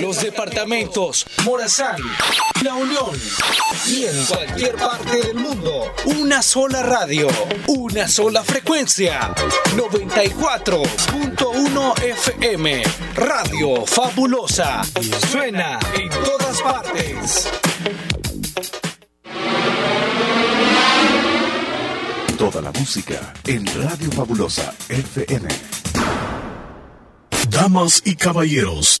los departamentos Morazán, La Unión y en cualquier parte del mundo. Una sola radio, una sola frecuencia. 94.1 FM. Radio Fabulosa. Suena en todas partes. Toda la música en Radio Fabulosa FM. Damas y caballeros,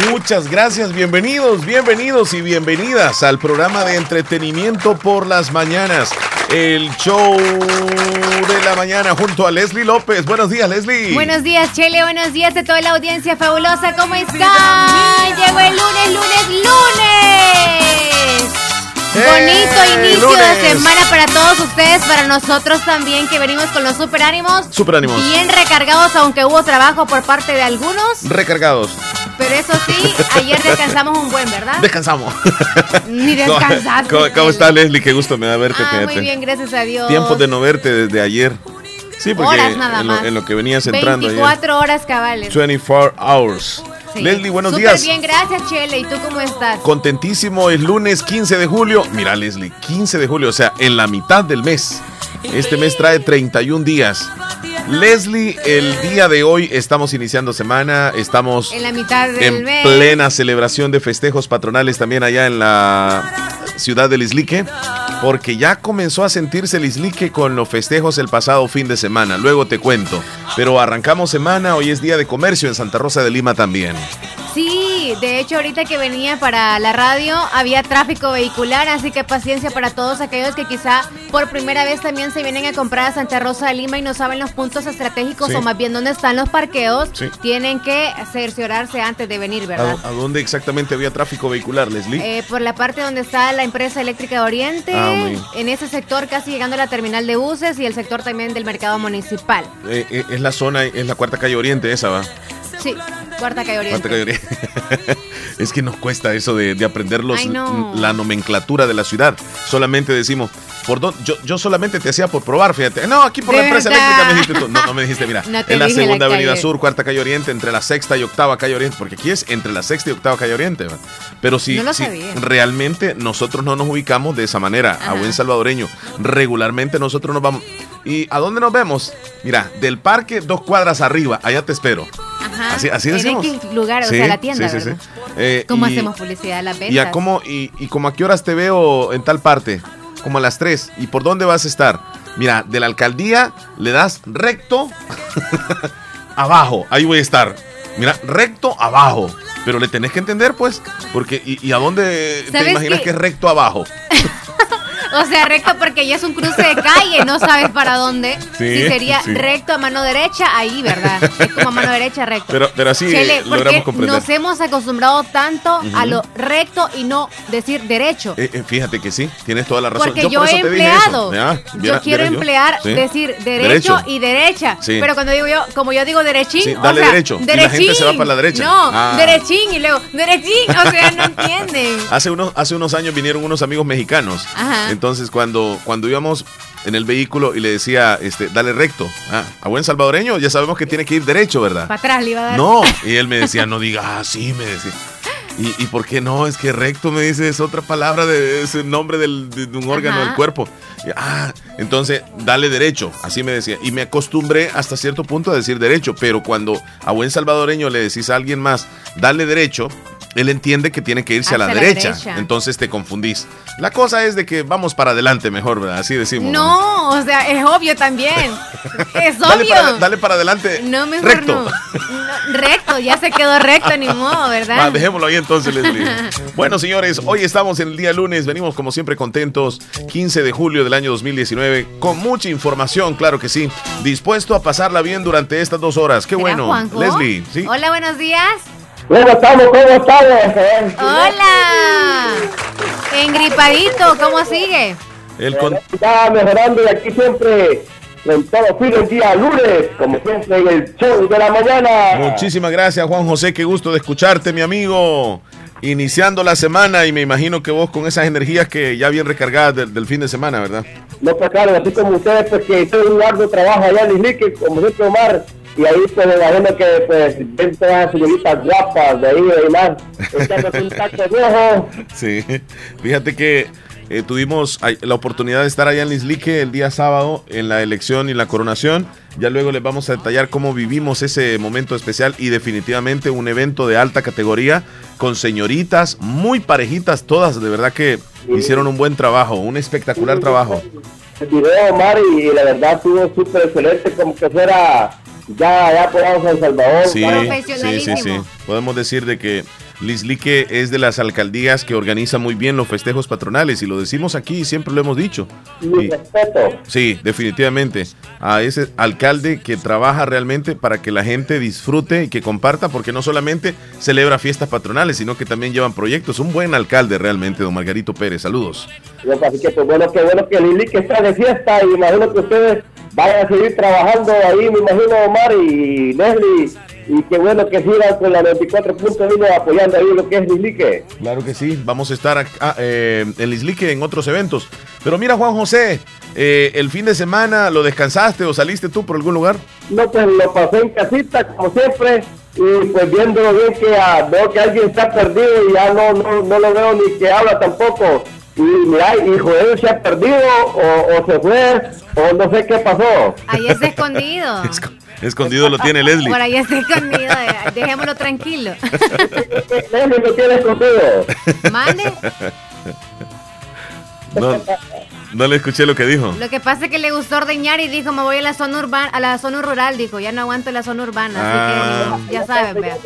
Muchas gracias, bienvenidos, bienvenidos y bienvenidas al programa de entretenimiento por las mañanas, el show de la mañana junto a Leslie López. Buenos días, Leslie. Buenos días, Chele, buenos días a toda la audiencia fabulosa, ¿cómo están? Llegó el lunes, lunes, lunes. Bonito ¡Eh, inicio lunes! de semana para todos ustedes, para nosotros también que venimos con los super ánimos. Super ánimos. Bien recargados, aunque hubo trabajo por parte de algunos. Recargados. Pero eso sí, ayer descansamos un buen, ¿verdad? Descansamos. Ni descansaste. ¿Cómo, cómo estás, Leslie? Qué gusto me da verte. Ah, muy bien, gracias a Dios. Tiempo de no verte desde ayer. Sí, porque Horas nada en, lo, más. en lo que venías entrando ayer. 24 horas cabales. 24 hours. Sí. Leslie, buenos Súper días. bien, gracias, Chele. ¿Y tú cómo estás? Contentísimo, es lunes 15 de julio. Mira, Leslie, 15 de julio, o sea, en la mitad del mes. Este mes trae 31 días. Leslie, el día de hoy estamos iniciando semana, estamos En la mitad del en mes. plena celebración de festejos patronales también allá en la ciudad del Islique, porque ya comenzó a sentirse el Islique con los festejos el pasado fin de semana. Luego te cuento. Pero arrancamos semana, hoy es día de comercio en Santa Rosa de Lima también. Sí, de hecho ahorita que venía para la radio había tráfico vehicular, así que paciencia para todos aquellos que quizá por primera vez también se vienen a comprar a Santa Rosa de Lima y no saben los puntos estratégicos Sí. o más bien dónde están los parqueos, Sí. tienen que cerciorarse antes de venir, ¿verdad? ¿A, a dónde exactamente había tráfico vehicular, Leslie? Eh, por la parte donde está la empresa eléctrica de Oriente, Ah, en ese sector casi llegando a la terminal de buses y el sector también del mercado municipal. Eh, eh, es la zona, es la cuarta calle Oriente esa, va. Sí, cuarta calle Oriente. Cuarta calle Oriente. es que nos cuesta eso de, de aprender los- Ay, no. la nomenclatura de la ciudad. Solamente decimos, por dónde- yo, yo solamente te hacía por probar, fíjate. No, aquí por ¿De la empresa verdad? eléctrica me dijiste tú. No, no me dijiste, mira, No en la segunda avenida sur, cuarta calle Oriente, entre la sexta y octava calle Oriente, porque aquí es entre la sexta y octava calle Oriente. Pero si, No realmente nosotros no nos ubicamos de esa manera, a buen salvadoreño, regularmente nosotros nos vamos. ¿Y a dónde nos vemos? Mira, del parque dos cuadras arriba, allá te espero. Ajá. Así, así en decimos. X lugar, Sí, o sea, la tienda, sí, sí, ¿verdad? Eh, ¿Cómo y- hacemos publicidad de las ventas? ¿Y a, cómo, y, y como a qué horas te veo en tal parte? Como a las 3. ¿Y por dónde vas a estar? Mira, de la alcaldía le das recto abajo. Ahí voy a estar. Mira, recto abajo. Pero le tenés que entender, pues. Porque, ¿y, y a dónde te ¿Sabes imaginas que es recto abajo? O sea, recto porque ya es un cruce de calle, no sabes para dónde. Sí, si sería sí. recto a mano derecha, ahí, ¿verdad? Es como a mano derecha, recto. Pero, pero así Chele, eh, ¿por logramos qué comprender. nos hemos acostumbrado tanto a lo recto y no decir derecho? Eh, eh, fíjate que sí, tienes toda la razón. Porque yo, yo, por he empleado, yo quiero emplear, Sí. decir derecho, y derecha. Sí. Pero cuando digo yo, como yo digo derechín, Sí, o dale sea, derecho, y la gente derechín. se va para la derecha. No, Ah. derechín y luego derechín, o sea, no entienden. Hace unos, hace unos años vinieron unos amigos mexicanos. Ajá. Entonces, cuando, cuando íbamos en el vehículo y le decía, este, dale recto. Ah, a buen salvadoreño ya sabemos que tiene que ir derecho, ¿verdad? Para atrás le iba a dar. No. Y él me decía, no diga así, me decía. ¿Y, ¿Y por qué no? Es que recto me dice, es otra palabra, de, es el nombre del- de, de un órgano Ajá. del cuerpo. Y, ah, entonces, dale derecho, así me decía. Y me acostumbré hasta cierto punto a decir derecho, pero cuando a buen salvadoreño le decís a alguien más, dale derecho, él entiende que tiene que irse a la, Hacia la derecha. Entonces te confundís. La cosa es de que vamos para adelante mejor, ¿verdad? Así decimos. No, o sea, es obvio también. Es Dale obvio. para, dale para adelante. No, mejor recto. no. No, Recto, ya se quedó recto, ni modo, ¿verdad? Va, dejémoslo ahí entonces, Leslie. bueno, señores, hoy estamos en el día lunes, venimos como siempre contentos, 15 de julio del año 2019, con mucha información, claro que sí, dispuesto a pasarla bien durante estas dos horas. Qué ¿Será bueno, Juanjo? Leslie, ¿sí? Hola, buenos días. ¿Cómo estamos? ¿Cómo estamos? Hola. Engripadito, ¿cómo sigue? El Está mejorando y aquí siempre en todo fin el día lunes, como siempre en el show de la mañana. Muchísimas gracias, Juan José. Qué gusto de escucharte, mi amigo. Iniciando la semana y me imagino que vos con esas energías que ya bien recargadas del, fin de semana, ¿verdad? No, pues claro, así como ustedes, pues que estoy un largo trabajo allá en Islique, como siempre Omar, y ahí pues me imagino que pues ven todas las señoritas guapas de ahí y más, echándose un taco viejo. Sí, fíjate que eh, tuvimos la oportunidad de estar allá en Lislique el día sábado en la elección y la coronación. Ya luego les vamos a detallar cómo vivimos ese momento especial y definitivamente un evento de alta categoría con señoritas muy parejitas todas, de verdad que hicieron un buen trabajo, un espectacular trabajo. El video, Omar, y la verdad estuvo súper excelente, como que fuera ya, ya por San Salvador. Sí, sí, sí, sí. Podemos decir de que Lislique es de las alcaldías que organiza muy bien los festejos patronales y lo decimos aquí y siempre lo hemos dicho. Mi respeto. Sí, definitivamente. A ese alcalde que trabaja realmente para que la gente disfrute y que comparta, porque no solamente celebra fiestas patronales, sino que también llevan proyectos. Un buen alcalde realmente, don Margarito Pérez. Saludos. Así que pues, bueno, que bueno que Lislique está de fiesta y imagino que ustedes vayan a seguir trabajando ahí, me imagino Omar y Leslie y qué bueno que sigan con la 94.1 apoyando ahí lo que es Lislique. Claro que sí, vamos a estar acá, eh, en Lislique en otros eventos. Pero mira, Juan José, eh, ¿el fin de semana lo descansaste o saliste tú por algún lugar? No, pues lo pasé en casita, como siempre, y pues viendo bien que ah, veo que alguien está perdido y ya no, no, no lo veo ni que habla tampoco. Y mira, hijo, él se ha perdido o, o, se fue o no sé qué pasó. Ahí está escondido. Escondido lo tiene Leslie. Por ahí está escondido, dejémoslo tranquilo. Leslie lo tiene escondido. Mande. No, no le escuché lo que dijo. Lo que pasa es que le gustó ordeñar y dijo, me voy a la zona urbana, a la zona rural, dijo, ya no aguanto la zona urbana, así que ah. ya sabes, vea.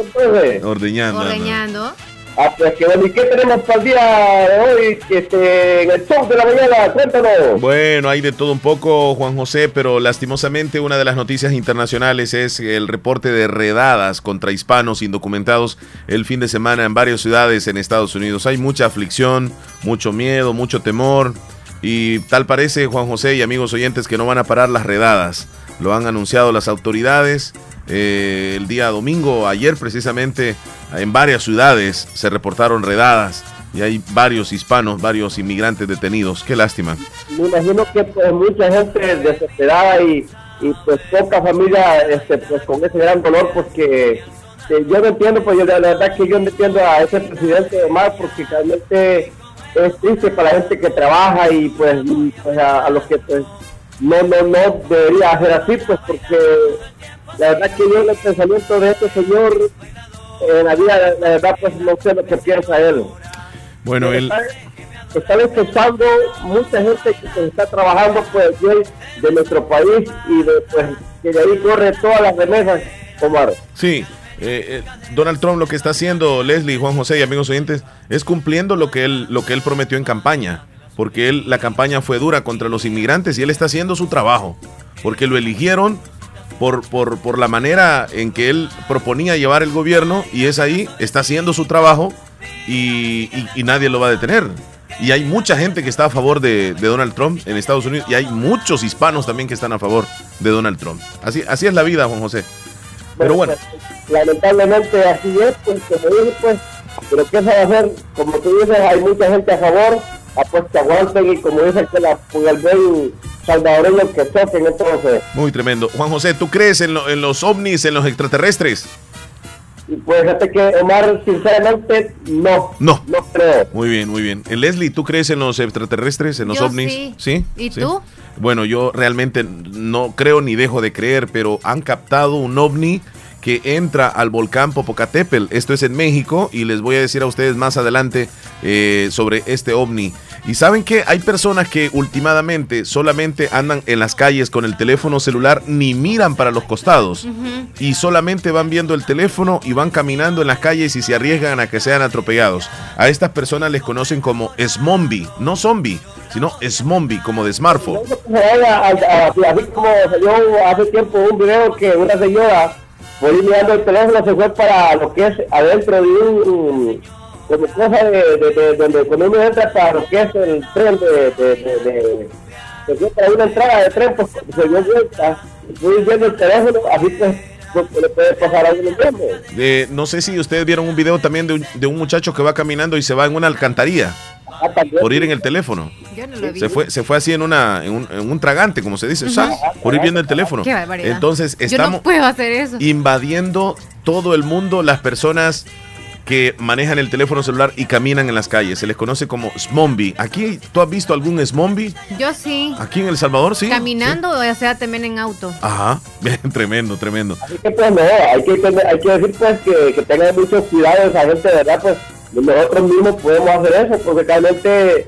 Ordeñando. Ordeñando. Ah, pues bueno, ¿y qué tenemos para el día de hoy este, en el show de la mañana? Cuéntanos. Bueno, hay de todo un poco, Juan José, pero lastimosamente una de las noticias internacionales es el reporte de redadas contra hispanos indocumentados el fin de semana en varias ciudades en Estados Unidos. Hay mucha aflicción, mucho miedo, mucho temor y tal parece, Juan José y amigos oyentes, que no van a parar las redadas. Lo han anunciado las autoridades. Eh, el día domingo, ayer precisamente, en varias ciudades se reportaron redadas y hay varios hispanos, varios inmigrantes detenidos. Qué lástima. Me imagino que pues, mucha gente desesperada y, pues poca familia este, pues, con ese gran dolor porque yo no entiendo, pues la verdad que yo no entiendo a ese presidente Omar porque realmente es triste para la gente que trabaja y pues, pues a, los que pues no, no, no debería hacer así, pues porque la verdad que yo el pensamiento de este señor en la vida, la verdad pues no sé lo que piensa él. Bueno, él... Está, está mucha gente que está trabajando pues de nuestro país y de, pues, que de ahí corre todas las remesas, Omar. Sí, eh, eh, Donald Trump lo que está haciendo, Leslie, Juan José y amigos oyentes, es cumpliendo lo que él, lo que él prometió en campaña. Porque él, la campaña fue dura contra los inmigrantes y él está haciendo su trabajo. Porque lo eligieron por, por, por la manera en que él proponía llevar el gobierno y es ahí, está haciendo su trabajo y, nadie lo va a detener. Y hay mucha gente que está a favor de, Donald Trump en Estados Unidos y hay muchos hispanos también que están a favor de Donald Trump. Así, así es la vida, Juan José. Pero bueno. lamentablemente así es, pues como dije, pues, pero ¿qué se va a hacer? Como tú dices, hay mucha gente a favor, pues que aguanten y como dice que la, el buen salvadoreño que toquen entonces. Muy tremendo. Juan José, ¿tú crees en, en los ovnis, en los extraterrestres? Pues fíjate que Omar, sinceramente, no. No. No creo. Muy bien, muy bien. Leslie, ¿tú crees en los extraterrestres, en los ovnis? Sí. ¿Sí? ¿Y tú? Bueno, yo realmente no creo ni dejo de creer, pero han captado un ovni que entra al volcán Popocatépetl. Esto es en México y les voy a decir a ustedes más adelante eh, sobre este ovni. Y saben que hay personas que últimamente solamente andan en las calles con el teléfono celular ni miran para los costados y solamente van viendo el teléfono y van caminando en las calles y se arriesgan a que sean atropellados. A estas personas les conocen como smombi, no zombie, sino smombi, como de smartphone. Así como salió hace tiempo un video que una señora fue mirando el teléfono, se fue para lo que es adentro de un, como cosa de, de, de, donde cuando uno entra para lo que es el tren de, de, de, para una entrada de tren, pues se dio vuelta, fui viendo el teléfono, así pues le puede pasar a uno mismo. No sé si ustedes vieron un video también de un, de un muchacho que va caminando y se va en una alcantarilla. Por ir en el teléfono. Yo no lo vi. Se fue, se fue así en, una, en, un, en un tragante, como se dice, ¿sabes? por ir viendo el teléfono. Qué barbaridad. Entonces, Yo estamos no puedo hacer eso. invadiendo todo el mundo las personas que manejan el teléfono celular y caminan en las calles. Se les conoce como zombie. Aquí, ¿tú has visto algún zombie? Yo sí. Aquí en El Salvador, sí. Caminando o sea también en auto. Sí. Ajá, tremendo, tremendo. Así que pues no, hay que, tener- hay que decir pues que, que tengan mucho cuidado esa gente, ¿verdad? Pues nosotros mismos podemos hacer eso, porque realmente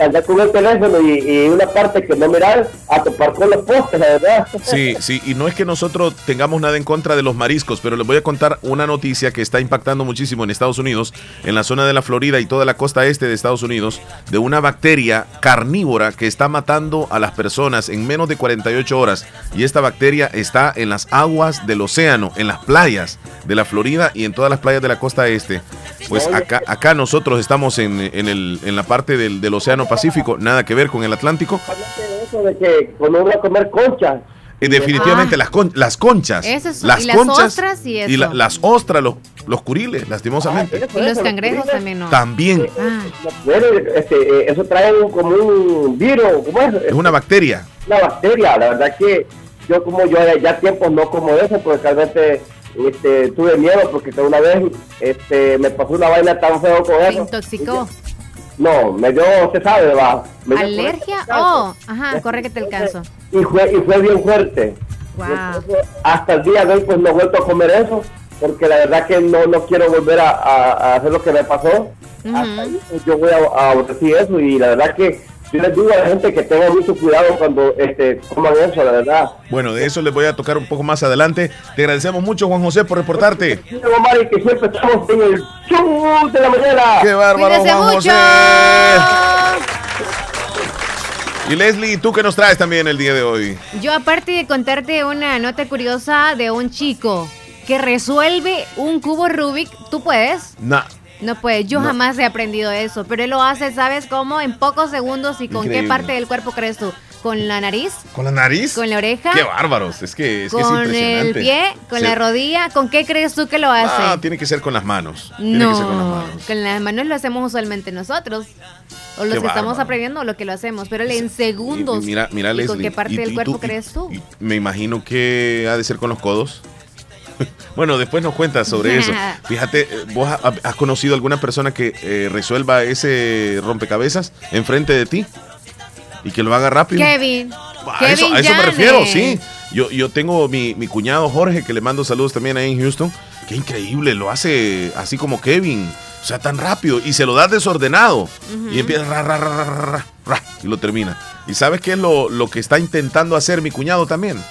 andar con el teléfono y, y una parte que no mirar, a topar con los postes, ¿verdad? Sí, sí, y no es que nosotros tengamos nada en contra de los mariscos, pero les voy a contar una noticia que está impactando muchísimo en Estados Unidos, en la zona de la Florida y toda la costa este de Estados Unidos, de una bacteria carnívora que está matando a las personas en menos de 48 horas. Y esta bacteria está en las aguas del océano, en las playas de la Florida y en todas las playas de la costa este. Pues acá, acá nosotros estamos en, en el, en la parte del, del Océano Pacífico, nada que ver con el Atlántico. De eso de que cuando uno va a comer concha, Eh, definitivamente Ah. las, con- las conchas. Eso es- las y las conchas ostras y eso. la- las ostras, los, los curiles, Ah, lastimosamente. eso, Y los cangrejos los también no. También Ah, Bueno, este, eh, eso trae un- como un virus, ¿cómo es? es una bacteria. una bacteria. La verdad que yo como yo ya, tiempo no como eso, porque realmente este, tuve miedo, porque que una vez este, me pasó una vaina tan feo con eso. intoxicó. No, me dio, usted sabe, va. ¿Alergia? Oh, ajá, corrígete el caso. Y fue, y fue bien fuerte. Wow. Entonces, hasta el día de hoy pues no he vuelto a comer eso, porque la verdad que no, no quiero volver a, a- a hacer lo que me pasó. Hasta ahí, pues, yo voy a, a aborrecer eso y la verdad que yo les digo a la gente que tenga mucho cuidado cuando este, coman eso, la verdad. Bueno, de eso les voy a tocar un poco más adelante. Te agradecemos mucho, Juan José, por reportarte. Sí, Omar, y que siempre estamos en el show de la mañana. ¡Qué bárbaro, Juan mucho. José! Y Leslie, ¿tú qué nos traes también el día de hoy? Yo aparte de contarte una nota curiosa de un chico que resuelve un cubo Rubik, ¿tú puedes? Nah, No puedes, yo No. jamás he aprendido eso, pero él lo hace, ¿sabes cómo? En pocos segundos y con Increíble. qué parte del cuerpo crees tú? ¿Con la nariz? ¿con la nariz? ¿Con la oreja? ¡Qué bárbaros! Es que es, que es ¿Con el impresionante. pie? ¿Con Sí. la rodilla? ¿Con qué crees tú que lo hace? Ah, tiene que ser con las manos. Tiene que ser con las No, manos. con las manos lo hacemos usualmente nosotros. O los Qué que estamos aprendiendo o lo que lo hacemos. Pero en segundos. Y- y mira, mira, ¿Y Leslie. ¿Con qué parte y- del cuerpo crees tú? me imagino que ha de ser con los codos. bueno, después nos cuentas sobre eso. Fíjate, eh, ¿vos ha- has conocido alguna persona que eh, resuelva ese rompecabezas enfrente de ti? Y que lo haga rápido. Kevin. A Kevin eso, a eso me refiero, sí. Yo, yo tengo mi, mi cuñado Jorge, que le mando saludos también ahí en Houston. Qué increíble, lo hace así como Kevin. O sea, tan rápido. Y se lo da desordenado. Y empieza ra, ra, ra, ra, ra, ra, ra, y lo termina. ¿Y sabes qué es lo, lo que está intentando hacer mi cuñado también?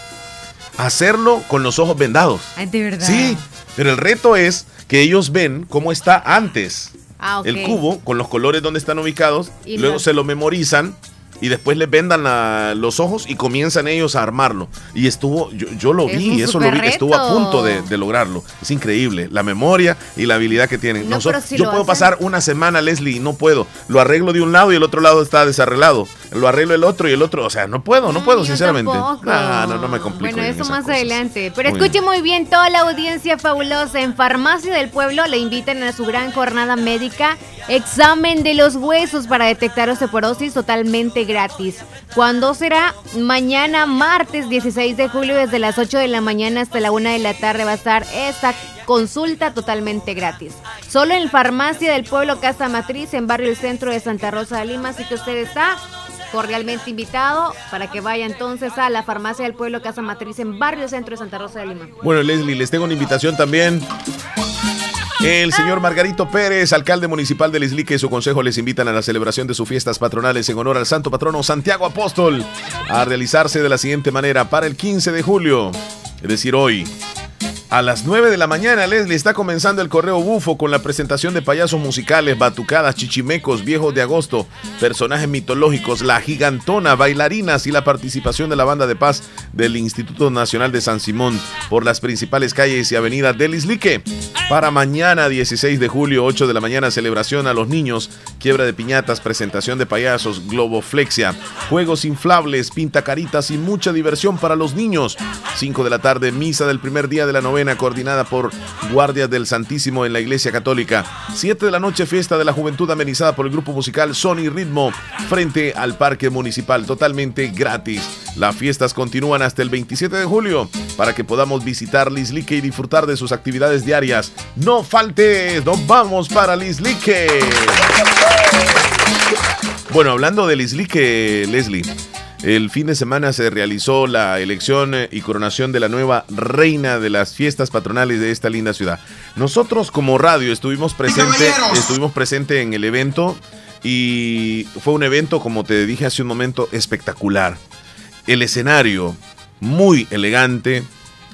Hacerlo con los ojos vendados. Ay, de verdad. Sí, pero el reto es que ellos ven cómo está antes Ah, el cubo con los colores donde están ubicados, Y luego se lo memorizan y después les vendan la- los ojos y comienzan ellos a armarlo. Y estuvo, yo, yo lo Es vi, eso lo vi, estuvo a punto de, de lograrlo. Es increíble, la memoria y la habilidad que tienen. No, Nosotros- si yo puedo hacen- pasar una semana, Leslie, y no puedo. Lo arreglo de un lado y el otro lado está desarreglado. Lo arreglo el otro y el otro, o sea, no puedo, no puedo, sinceramente. tampoco. Ah, no, no me complico. Bueno, en eso más cosas. adelante. Pero Muy escuche bien. muy bien, toda la audiencia fabulosa en Farmacia del Pueblo le invitan a su gran jornada médica, examen de los huesos para detectar osteoporosis totalmente gratis. ¿Cuándo será? Mañana, martes 16 de julio, desde las 8 de la mañana hasta la 1 de la tarde va a estar esta consulta totalmente gratis. Solo en Farmacia del Pueblo Casa Matriz, en Barrio El Centro de Santa Rosa de Lima, así que usted está cordialmente invitado para que vaya entonces a la Farmacia del Pueblo Casa Matriz en Barrio Centro de Santa Rosa de Lima. Bueno, Leslie, les tengo una invitación también. El señor Margarito Pérez, alcalde municipal de Lislique y su consejo les invitan a la celebración de sus fiestas patronales en honor al santo patrono Santiago Apóstol a realizarse de la siguiente manera para el 15 de julio, es decir, hoy. A las 9 de la mañana, Leslie, está comenzando el correo bufo con la presentación de payasos musicales, batucadas, chichimecos, viejos de agosto, personajes mitológicos, la gigantona, bailarinas y la participación de la banda de paz del Instituto Nacional de San Simón por las principales calles y avenidas del Islique. Para mañana, 16 de julio, 8 de la mañana, celebración a los niños, quiebra de piñatas, presentación de payasos, globoflexia, juegos inflables, pintacaritas y mucha diversión para los niños. 5 de la tarde, misa del primer día de la novena coordinada por Guardias del Santísimo en la Iglesia Católica. 7 de la noche, fiesta de la juventud amenizada por el grupo musical Sony Ritmo frente al Parque Municipal, totalmente gratis. Las fiestas continúan hasta el 27 de julio para que podamos visitar Lislique y disfrutar de sus actividades diarias. No falte, nos vamos para Lislique. Bueno, hablando de Lislique, Leslie. El fin de semana se realizó la elección eh, y coronación de la nueva reina de las fiestas patronales de esta linda ciudad. Nosotros como radio estuvimos presentes estuvimos presente en el evento y fue un evento, como te dije hace un momento, espectacular. El escenario muy elegante,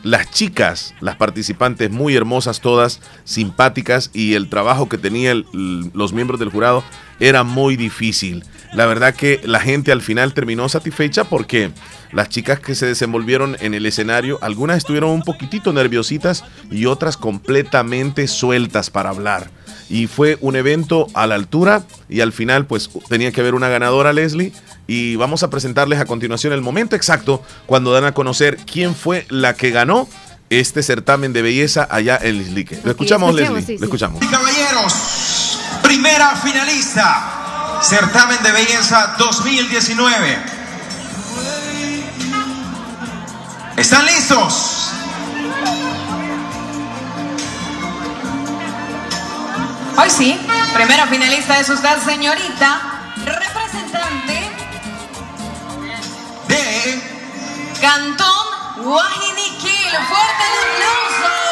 las chicas, las participantes muy hermosas todas, simpáticas y el trabajo que tenían los miembros del jurado era muy difícil. La verdad que la gente al final terminó satisfecha porque las chicas que se desenvolvieron en el escenario, algunas estuvieron un poquitito nerviositas y otras completamente sueltas para hablar. Y fue un evento a la altura y al final pues tenía que haber una ganadora Leslie y vamos a presentarles a continuación el momento exacto cuando dan a conocer quién fue la que ganó este certamen de belleza allá en Lislique. Lo escuchamos, Leslie. Lo escuchamos. caballeros, primera finalista Certamen de Belleza 2019. ¿Están listos? Hoy sí, primera finalista es usted, señorita, representante de Cantón Guajiniquil. Fuerte el aplauso.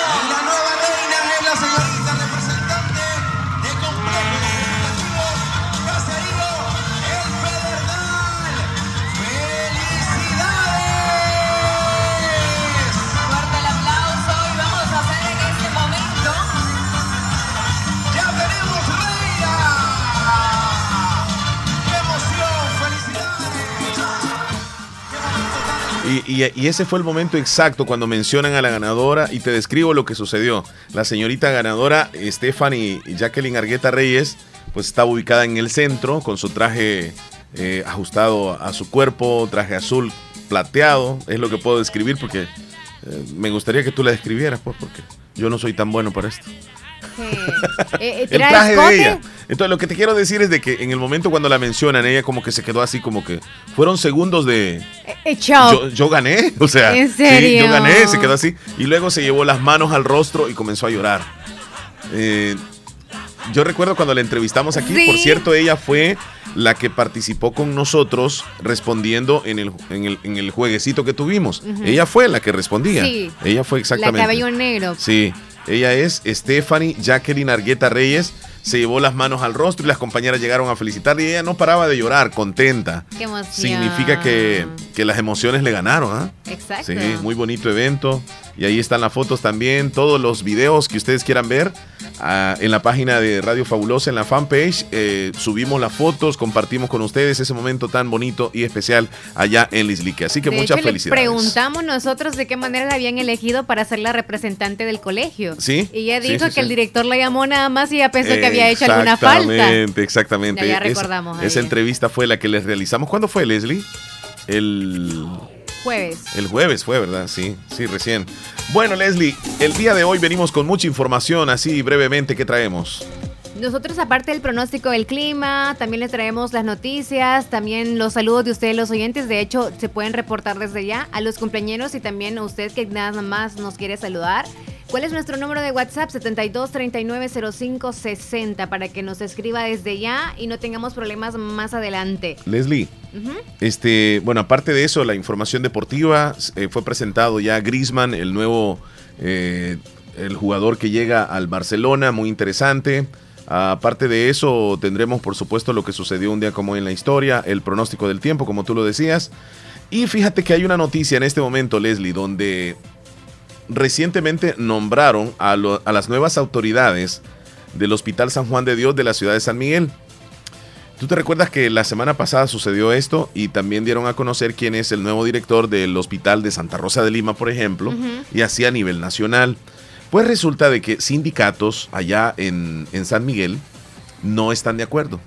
Y, ese fue el momento exacto cuando mencionan a la ganadora y te describo lo que sucedió. La señorita ganadora, Stephanie Jacqueline Argueta Reyes, pues estaba ubicada en el centro con su traje eh, ajustado a su cuerpo, traje azul plateado, es lo que puedo describir porque eh, me gustaría que tú la describieras, pues, porque yo no soy tan bueno para esto. Eh, el traje de ella. Entonces lo que te quiero decir es de que en el momento cuando la mencionan, ella como que se quedó así como que fueron segundos de... Eh, yo, gané, o sea, Sí, yo gané, se quedó así. Y luego se llevó las manos al rostro y comenzó a llorar. Eh, yo recuerdo cuando la entrevistamos aquí, por cierto, ella fue la que participó con nosotros respondiendo en el, en el, jueguecito que tuvimos. Ella fue la que respondía. Sí. Ella fue exactamente. La cabello negro. Sí. Ella es Stephanie Jacqueline Argueta Reyes. Se llevó las manos al rostro y las compañeras llegaron a felicitarle y ella no paraba de llorar, contenta. Qué emoción. Significa que, las emociones le ganaron, ¿ah? Exacto. Sí, muy bonito evento. Y ahí están las fotos también, todos los videos que ustedes quieran ver. Ah, en la página de Radio Fabulosa, en la fanpage, eh, subimos las fotos, compartimos con ustedes ese momento tan bonito y especial allá en Lislique. Así que muchas felicidades. preguntamos nosotros de qué manera la habían elegido para ser la representante del colegio. Sí. Y ella dijo que el director la llamó nada más y ella pensó que había hecho alguna falta. Exactamente, exactamente. Ya, recordamos. esa entrevista fue la que les realizamos. ¿Cuándo fue, Leslie? El jueves. El jueves fue, ¿verdad? Sí, sí, recién. Bueno, Leslie, el día de hoy venimos con mucha información, así brevemente, ¿qué traemos? Nosotros, aparte del pronóstico del clima, también les traemos las noticias, también los saludos de ustedes, los oyentes. De hecho, se pueden reportar desde ya a los compañeros y también a usted que nada más nos quiere saludar. ¿Cuál es nuestro número de WhatsApp? 72390560 para que nos escriba desde ya y no tengamos problemas más adelante. Leslie, este, bueno, aparte de eso, la información deportiva eh, fue presentado ya Grisman, el nuevo, eh, el jugador que llega al Barcelona, muy interesante. Aparte de eso, tendremos por supuesto lo que sucedió un día como en la historia, el pronóstico del tiempo, como tú lo decías. Y fíjate que hay una noticia en este momento, Leslie, donde recientemente nombraron a, lo- a las nuevas autoridades del Hospital San Juan de Dios de la ciudad de San Miguel. ¿Tú te recuerdas que la semana pasada sucedió esto y también dieron a conocer quién es el nuevo director del Hospital de Santa Rosa de Lima, por ejemplo, y así a nivel nacional? Pues resulta de que sindicatos allá en, en San Miguel no están de acuerdo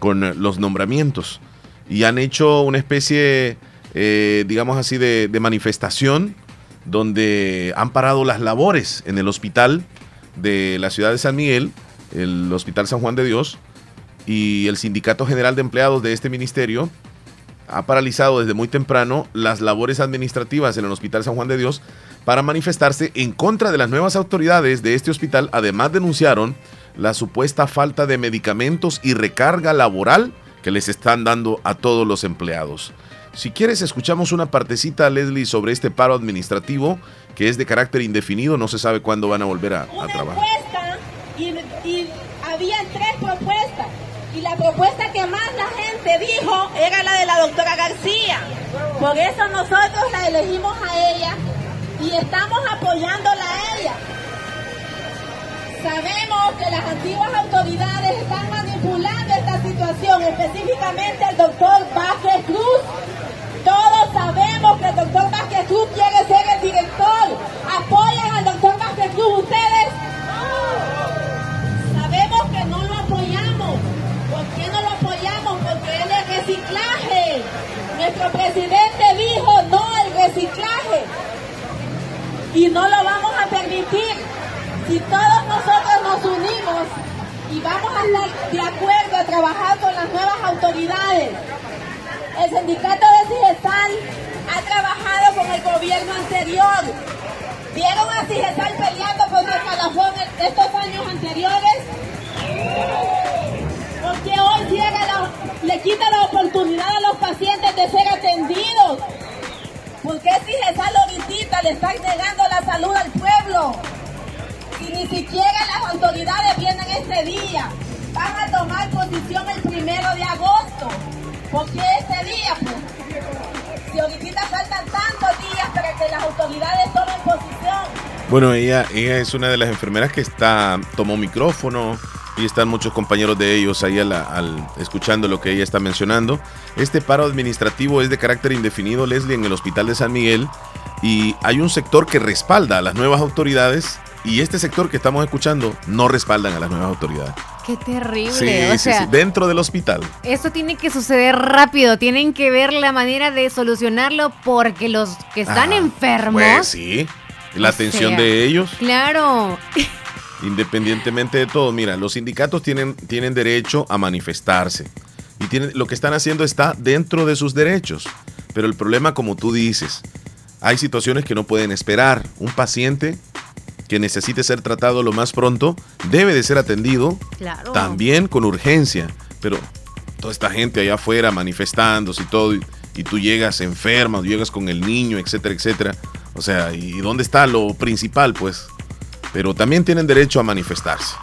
con eh, los nombramientos y han hecho una especie, eh, digamos así, de, de manifestación donde han parado las labores en el hospital de la ciudad de San Miguel, el Hospital San Juan de Dios, y el Sindicato General de Empleados de este ministerio ha paralizado desde muy temprano las labores administrativas en el Hospital San Juan de Dios para manifestarse en contra de las nuevas autoridades de este hospital. Además denunciaron la supuesta falta de medicamentos y recarga laboral que les están dando a todos los empleados. Si quieres, escuchamos una partecita, Leslie, sobre este paro administrativo que es de carácter indefinido, no se sabe cuándo van a volver a, a trabajar. encuesta y, y habían tres propuestas. Y la propuesta que más la gente dijo era la de la doctora García. Por eso nosotros la elegimos a ella y estamos apoyándola a ella. Sabemos que las antiguas autoridades están manipulando esta situación, específicamente el doctor Vázquez Cruz. Todos sabemos que el doctor Vázquez Cruz quiere ser el director. ¿Apoyan al doctor Vázquez Cruz ustedes? Reciclaje. Nuestro presidente dijo no al reciclaje. Y no lo vamos a permitir. Si todos nosotros nos unimos y vamos a estar de acuerdo a trabajar con las nuevas autoridades, el sindicato de Cigesal ha trabajado con el gobierno anterior. ¿Vieron a Cigesal peleando por su escalafón en estos años anteriores? Porque hoy ciega la- le quita la oportunidad a los pacientes de ser atendidos. ¿Por qué Cigesal ahorita le están negando la salud al pueblo? Si ni siquiera las autoridades vienen este día, van a tomar posición el primero de agosto. ¿Por qué este día? Pues? Si ahorita faltan tantos días para que las autoridades tomen posición. Bueno, ella, ella es una de las enfermeras que está tomó micrófono y están muchos compañeros de ellos ahí al, al- escuchando lo que ella está mencionando. Este paro administrativo es de carácter indefinido, Leslie, en el Hospital de San Miguel y hay un sector que respalda a las nuevas autoridades y este sector que estamos escuchando no respaldan a las nuevas autoridades. Qué terrible. Sí, o sí, sea, sí, dentro del hospital. Esto tiene que suceder rápido, tienen que ver la manera de solucionarlo porque los que están Ah, enfermos... Pues sí, la O atención sea, de ellos. Claro, Independientemente de todo, mira, los sindicatos tienen, tienen derecho a manifestarse. Y tienen, lo que están haciendo está dentro de sus derechos. Pero el problema, como tú dices, hay situaciones que no pueden esperar. Un paciente que necesite ser tratado lo más pronto debe de ser atendido claro. también con urgencia. Pero toda esta gente allá afuera manifestándose y todo, y, y tú llegas enferma, llegas con el niño, etcétera, etcétera. O sea, ¿y dónde está lo principal, pues? Pero también tienen derecho a manifestarse.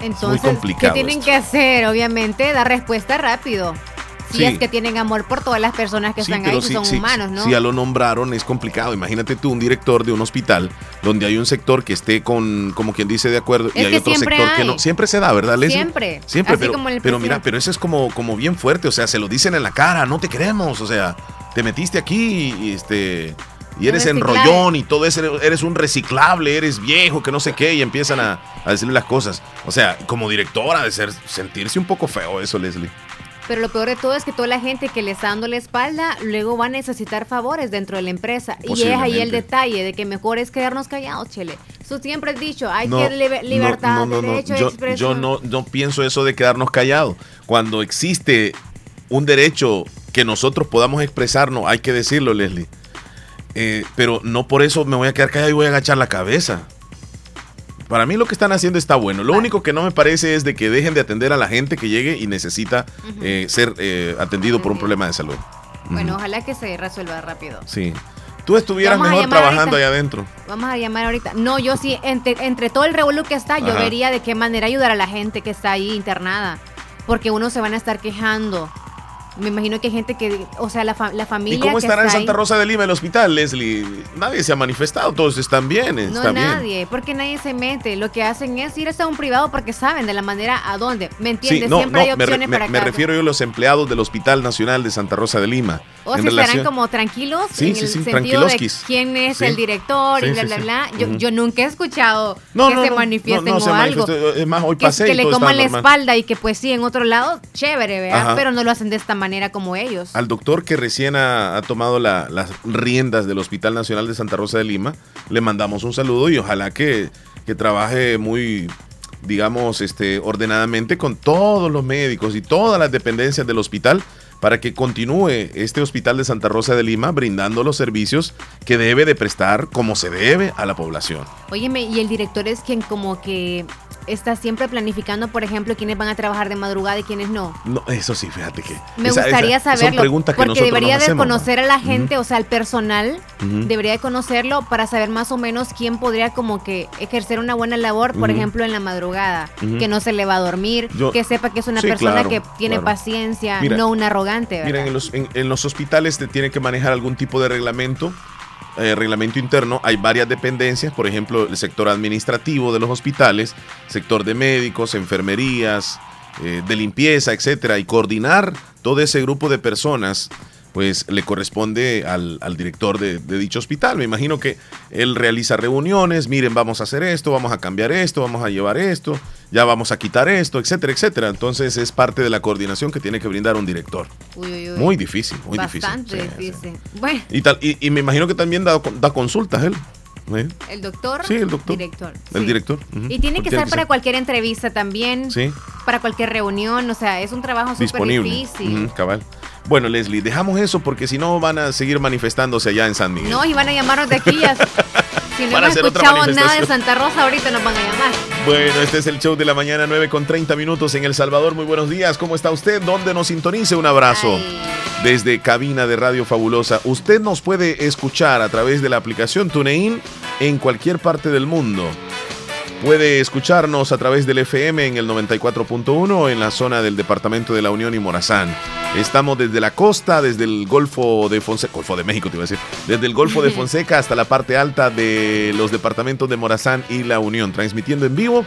Entonces, complicado ¿qué tienen esto. que hacer? Obviamente, dar respuesta rápido. Si Sí. es que tienen amor por todas las personas que Sí, están ahí, que si, son si- humanos, ¿no? si ya lo nombraron es complicado. Imagínate tú un director de un hospital donde hay un sector que esté con, como quien dice, de acuerdo y Es hay otro sector que no. Siempre se da, ¿verdad, Leslie? Siempre. Siempre, Así pero, como el pero mira, pero eso es como, como bien fuerte. O sea, se lo dicen en la cara, no te queremos. O sea, te metiste aquí y este. Y eres enrollón y todo eso, eres un reciclable, eres viejo, que no sé qué, y empiezan a, a decirle las cosas. O sea, como directora, de ser, sentirse un poco feo eso, Leslie. Pero lo peor de todo es que toda la gente que le está dando la espalda luego va a necesitar favores dentro de la empresa. Y es ahí el detalle de que mejor es quedarnos callados, Chele. Tú siempre has dicho, hay No, que libertad, no, derecho de Yo, expresión. yo no, no pienso eso de quedarnos callados. Cuando existe un derecho que nosotros podamos expresarnos, hay que decirlo, Leslie. Eh, pero no por eso me voy a quedar callado y voy a agachar la cabeza. Para mí lo que están haciendo está bueno. Lo único que no me parece es de que dejen de atender a la gente que llegue y necesita eh, ser eh, atendido por un problema de salud. Bueno, ojalá que se resuelva rápido. Sí. Tú estuvieras Vamos a mejor llamar trabajando ahorita. allá adentro. Vamos a llamar ahorita. No, yo sí, entre, entre todo el revolú que está, yo Ajá. vería de qué manera ayudar a la gente que está ahí internada. Porque unos se van a estar quejando. Me imagino que hay gente que, o sea, la, fa- la ¿Y familia. cómo que estará en Santa Rosa de Lima el hospital, Leslie? Nadie se ha manifestado, todos están bien, No está bien. nadie, porque nadie se mete. Lo que hacen es ir hasta un privado porque saben de la manera a dónde. ¿Me entiendes? Sí, no, Siempre no, hay me, opciones me- para me cada- refiero yo a los empleados del Hospital Nacional de Santa Rosa de Lima. O si estarán como tranquilos Sí, en sí, el sentido de quién es el director y bla, bla, bla. Yo, yo nunca he escuchado No, que no, se no, manifiesten no, no o se algo. Es más, hoy que, pasé que y le coman la espalda y que pues sí, en otro lado, chévere, ¿verdad? Pero no lo hacen de esta manera como ellos. Al doctor que recién ha, ha tomado la- las riendas del Hospital Nacional de Santa Rosa de Lima, le mandamos un saludo y ojalá que, que trabaje muy, digamos, este, ordenadamente con todos los médicos y todas las dependencias del hospital para que continúe este Hospital de Santa Rosa de Lima brindando los servicios que debe de prestar como se debe a la población. Óyeme, y el director es quien como que está siempre planificando, por ejemplo, quiénes van a trabajar de madrugada y quiénes no. No, eso sí, fíjate que. Me esa- gustaría esa- son saberlo. preguntas que porque debería de hacemos, ¿no? conocer a la gente, o sea, al personal, debería de conocerlo para saber más o menos quién podría como que ejercer una buena labor, por ejemplo, en la madrugada, que no se le va a dormir, Yo- que sepa que es una Sí, persona claro, que tiene claro. paciencia, Mira, no un arrogante, ¿verdad? Miren, en los, en, en los hospitales te tienen que manejar algún tipo de reglamento, eh, reglamento interno. Hay varias dependencias, por ejemplo, el sector administrativo de los hospitales, sector de médicos, enfermerías, eh, de limpieza, etcétera, y coordinar todo ese grupo de personas. Pues le corresponde al, al director de, de dicho hospital. Me imagino que él realiza reuniones, miren, vamos a hacer esto, vamos a cambiar esto, vamos a llevar esto, ya vamos a quitar esto, etcétera, etcétera. Entonces es parte de la coordinación que tiene que brindar un director. Uy, uy, uy. Muy difícil, muy Bastante difícil. Sí, difícil. Bueno, Y, tal, y, y me imagino que también da, da consultas él. ¿eh? el doctor, Sí, el doctor. director. El sí. director. Y tiene que ser para cualquier entrevista también, Sí, para cualquier reunión, o sea, es un trabajo súper difícil. Cabal. Bueno, Leslie, dejamos eso porque si no van a seguir manifestándose allá en San Miguel. No, y van a llamarnos de aquí. ya- Si no hemos escuchado nada de. Santa Rosa, ahorita nos van a llamar. Bueno, este es el show de la mañana 9 con 30 minutos en El Salvador. Muy buenos días. ¿Cómo está usted? ¿Dónde nos sintonice? Un abrazo. Desde cabina de Radio Fabulosa. Usted nos puede escuchar a través de la aplicación TuneIn en cualquier parte del mundo. Puede escucharnos a través del FM en el 94.1 en la zona del Departamento de la Unión y Morazán. Estamos desde la costa, desde el Golfo de Fonseca, Golfo de México te iba a decir, desde el Golfo de Fonseca hasta la parte alta de los departamentos de Morazán y la Unión, transmitiendo en vivo.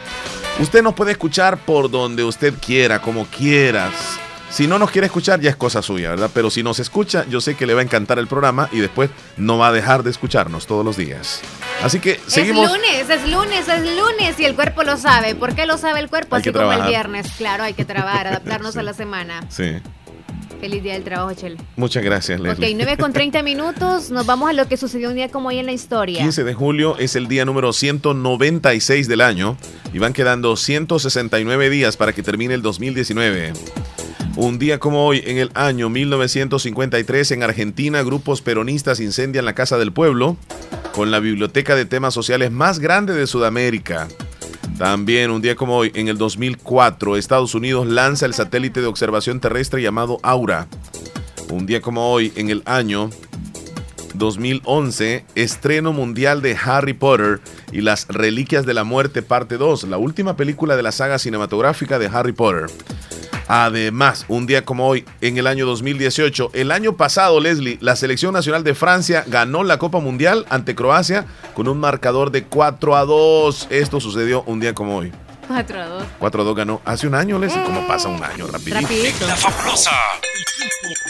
Usted nos puede escuchar por donde usted quiera, como quieras. Si no nos quiere escuchar, ya es cosa suya, ¿verdad? Pero si nos escucha, yo sé que le va a encantar el programa y después no va a dejar de escucharnos todos los días. Así que seguimos. Es lunes, es lunes, es lunes y el cuerpo lo sabe. ¿Por qué lo sabe el cuerpo? Hay Así como el viernes. Claro, hay que trabajar, adaptarnos a la semana. Sí. Feliz día del trabajo, Chel. Muchas gracias, Ok, Leslie. 9 con 30 minutos. Nos vamos a lo que sucedió un día como hoy en la historia. 15 de julio es el día número 196 del año y van quedando 169 días para que termine el 2019. Un día como hoy, en el año 1953, en Argentina, grupos peronistas incendian la Casa del Pueblo con la biblioteca de temas sociales más grande de Sudamérica. También un día como hoy, en el 2004, Estados Unidos lanza el satélite de observación terrestre llamado Aura. Un día como hoy, en el año 2011, estreno mundial de Harry Potter y las Reliquias de la Muerte, parte 2, la última película de la saga cinematográfica de Harry Potter. Además, un día como hoy, en el año 2018, el año pasado, Leslie, la selección nacional de Francia ganó la Copa Mundial ante Croacia con un marcador de 4 a 2. Esto sucedió un día como hoy. 4 a 2. 4 a 2 ganó hace un año, Leslie. ¿Cómo pasa un año? Rapidito. Rapidito. La fabulosa.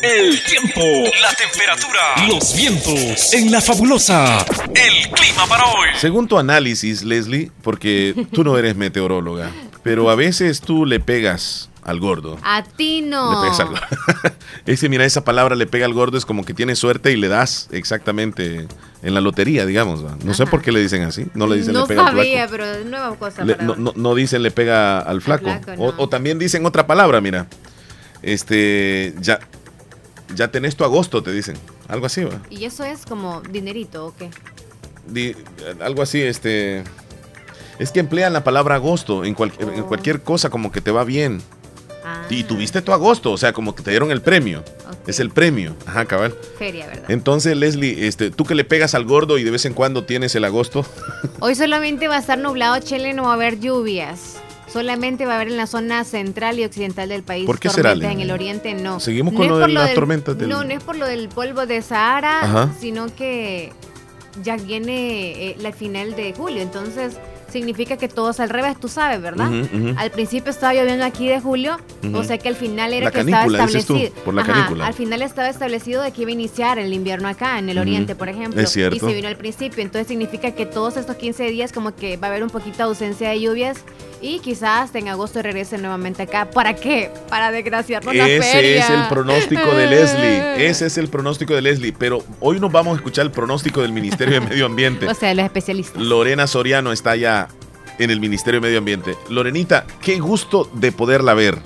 El tiempo, la temperatura, los vientos en la fabulosa. El clima para hoy. Según tu análisis, Leslie, porque tú no eres meteoróloga, pero a veces tú le pegas al gordo. A ti Le no. pegas al gordo. Ese, mira, esa palabra le pega al gordo es como que tiene suerte y le das exactamente en la lotería, digamos. ¿va? No sé por qué le dicen así. No le dicen no le pega al sabía, flaco. pero es nueva cosa Le- no, no- no dicen le pega al flaco. flaco, o, no. o también dicen otra palabra, mira. Este, ya, ya tenés tu agosto, te dicen. Algo así, ¿va? ¿Y eso es como dinerito o qué? Di- algo así, este. Es que emplean la palabra agosto en, cual- en cualquier cosa como que te va bien. Ah, Y tuviste tu agosto, o sea, como que te dieron el premio. Es el premio. Ajá, cabal. feria, ¿verdad? Entonces, Leslie, este, tú que le pegas al gordo y de vez en cuando tienes el agosto. Hoy solamente va a estar nublado, Chile, no va a haber lluvias. solamente va a haber en la zona central y occidental del país. ¿Por qué será, en el oriente no. Seguimos No con es lo de las del- tormentas del- No, no es por lo del polvo de Sahara, Ajá. sino que ya viene eh, la final de julio, entonces significa que todo es al revés, tú sabes, ¿verdad? Al principio estaba lloviendo aquí de julio, o sea que al final era La que estaba tú, establecido. por la canícula. Al final estaba establecido de que iba a iniciar el invierno acá, en el oriente, por ejemplo. Es cierto. Y se vino al principio, entonces significa que todos estos 15 días como que va a haber un poquito de ausencia de lluvias y quizás en agosto regrese nuevamente acá. ¿Para qué? Para desgraciarnos la Ese feria. es el pronóstico de Leslie. Ese es el pronóstico de Leslie. Pero hoy nos vamos a escuchar el pronóstico del Ministerio de Medio Ambiente. O sea, los especialistas. Lorena Soriano está ya en el Ministerio de Medio Ambiente. Lorenita, qué gusto de poderla ver.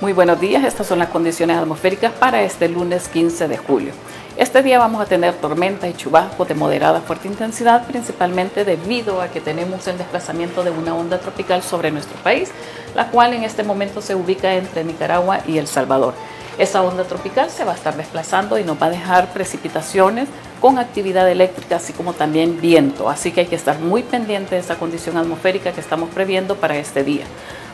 Muy buenos días, estas son las condiciones atmosféricas para este lunes 15 de julio. Este día vamos a tener tormenta y chubascos de moderada fuerte intensidad, principalmente debido a que tenemos el desplazamiento de una onda tropical sobre nuestro país, la cual en este momento se ubica entre Nicaragua y El Salvador. Esa onda tropical se va a estar desplazando y nos va a dejar precipitaciones con actividad eléctrica, así como también viento. Así que hay que estar muy pendiente de esa condición atmosférica que estamos previendo para este día.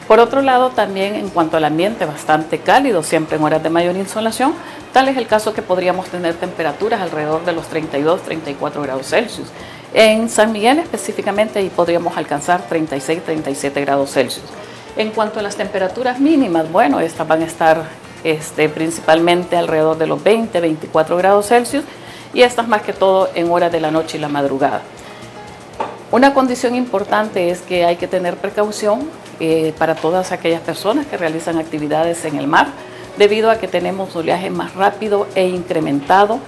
Por otro lado, también en cuanto al ambiente, bastante cálido, siempre en horas de mayor insolación, tal es el caso que podríamos tener temperaturas alrededor de los 32-34 grados Celsius. En San Miguel específicamente ahí podríamos alcanzar 36-37 grados Celsius. En cuanto a las temperaturas mínimas, bueno, estas van a estar este, principalmente alrededor de los 20-24 grados Celsius y estas más que todo en horas de la noche y la madrugada. Una condición importante es que hay que tener precaución eh, para todas aquellas personas que realizan actividades en el mar, debido a que tenemos oleaje más rápido e incrementado,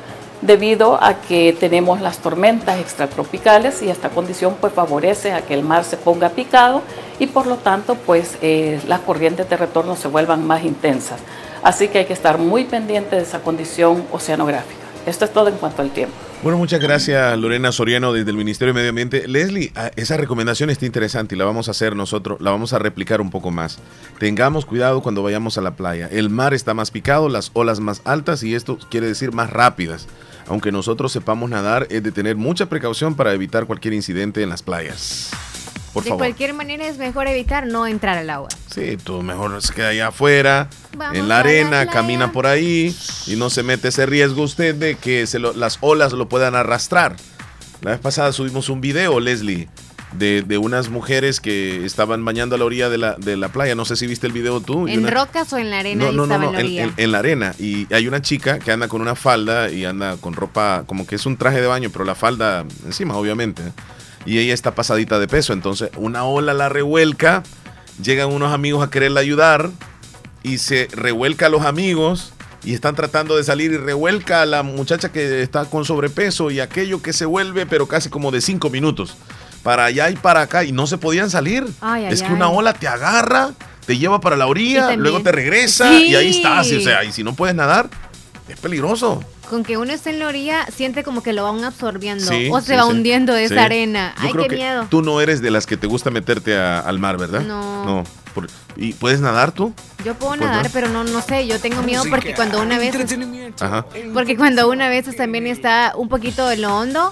debido a que tenemos las tormentas extratropicales y esta condición pues favorece a que el mar se ponga picado y por lo tanto pues eh, las corrientes de retorno se vuelvan más intensas. Así que hay que estar muy pendiente de esa condición oceanográfica. Esto es todo en cuanto al tiempo. Bueno, muchas gracias Lorena Soriano desde el Ministerio de Medio Ambiente. Leslie, ah, esa recomendación está interesante y la vamos a hacer nosotros, la vamos a replicar un poco más. Tengamos cuidado cuando vayamos a la playa. El mar está más picado, las olas más altas y esto quiere decir más rápidas. Aunque nosotros sepamos nadar, es de tener mucha precaución para evitar cualquier incidente en las playas. Por de favor. cualquier manera es mejor evitar no entrar al agua. Sí, tú mejor se queda allá afuera, Vamos en la la arena, playa. camina por ahí y no se mete ese riesgo usted de que se lo- las olas lo puedan arrastrar. La vez pasada subimos un video, Leslie, de, de unas mujeres que estaban bañando a la orilla de la, de la playa. No sé si viste el video tú. ¿En una- rocas o en la arena? no, no, no, no, en la en- en la arena. Y hay una chica que anda con una falda y anda con ropa, como que es un traje de baño, pero la falda encima, obviamente. Y ella está pasadita de peso. Entonces, una ola la revuelca. Llegan unos amigos a quererla ayudar. Y se revuelca a los amigos. Y están tratando de salir y revuelca a la muchacha que está con sobrepeso. Y aquello que se vuelve, pero casi como de cinco minutos. Para allá y para acá. Y no se podían salir. Ay, ay, es que ay. una ola te agarra, te lleva para la orilla, luego te regresa Sí. y ahí estás. o sea, y si no puedes nadar, es peligroso. Con que uno esté en la orilla, siente como que lo van absorbiendo Sí, o se sí, va sí. hundiendo esa Sí. arena. Yo Ay, creo qué que miedo. Tú no eres de las que te gusta meterte a- al mar, ¿verdad? No. por- ¿Y puedes nadar tú? Yo puedo Pues nadar, no. pero no, no sé, yo tengo miedo porque cuando una vez, Ajá. porque cuando una vez también está un poquito en lo hondo,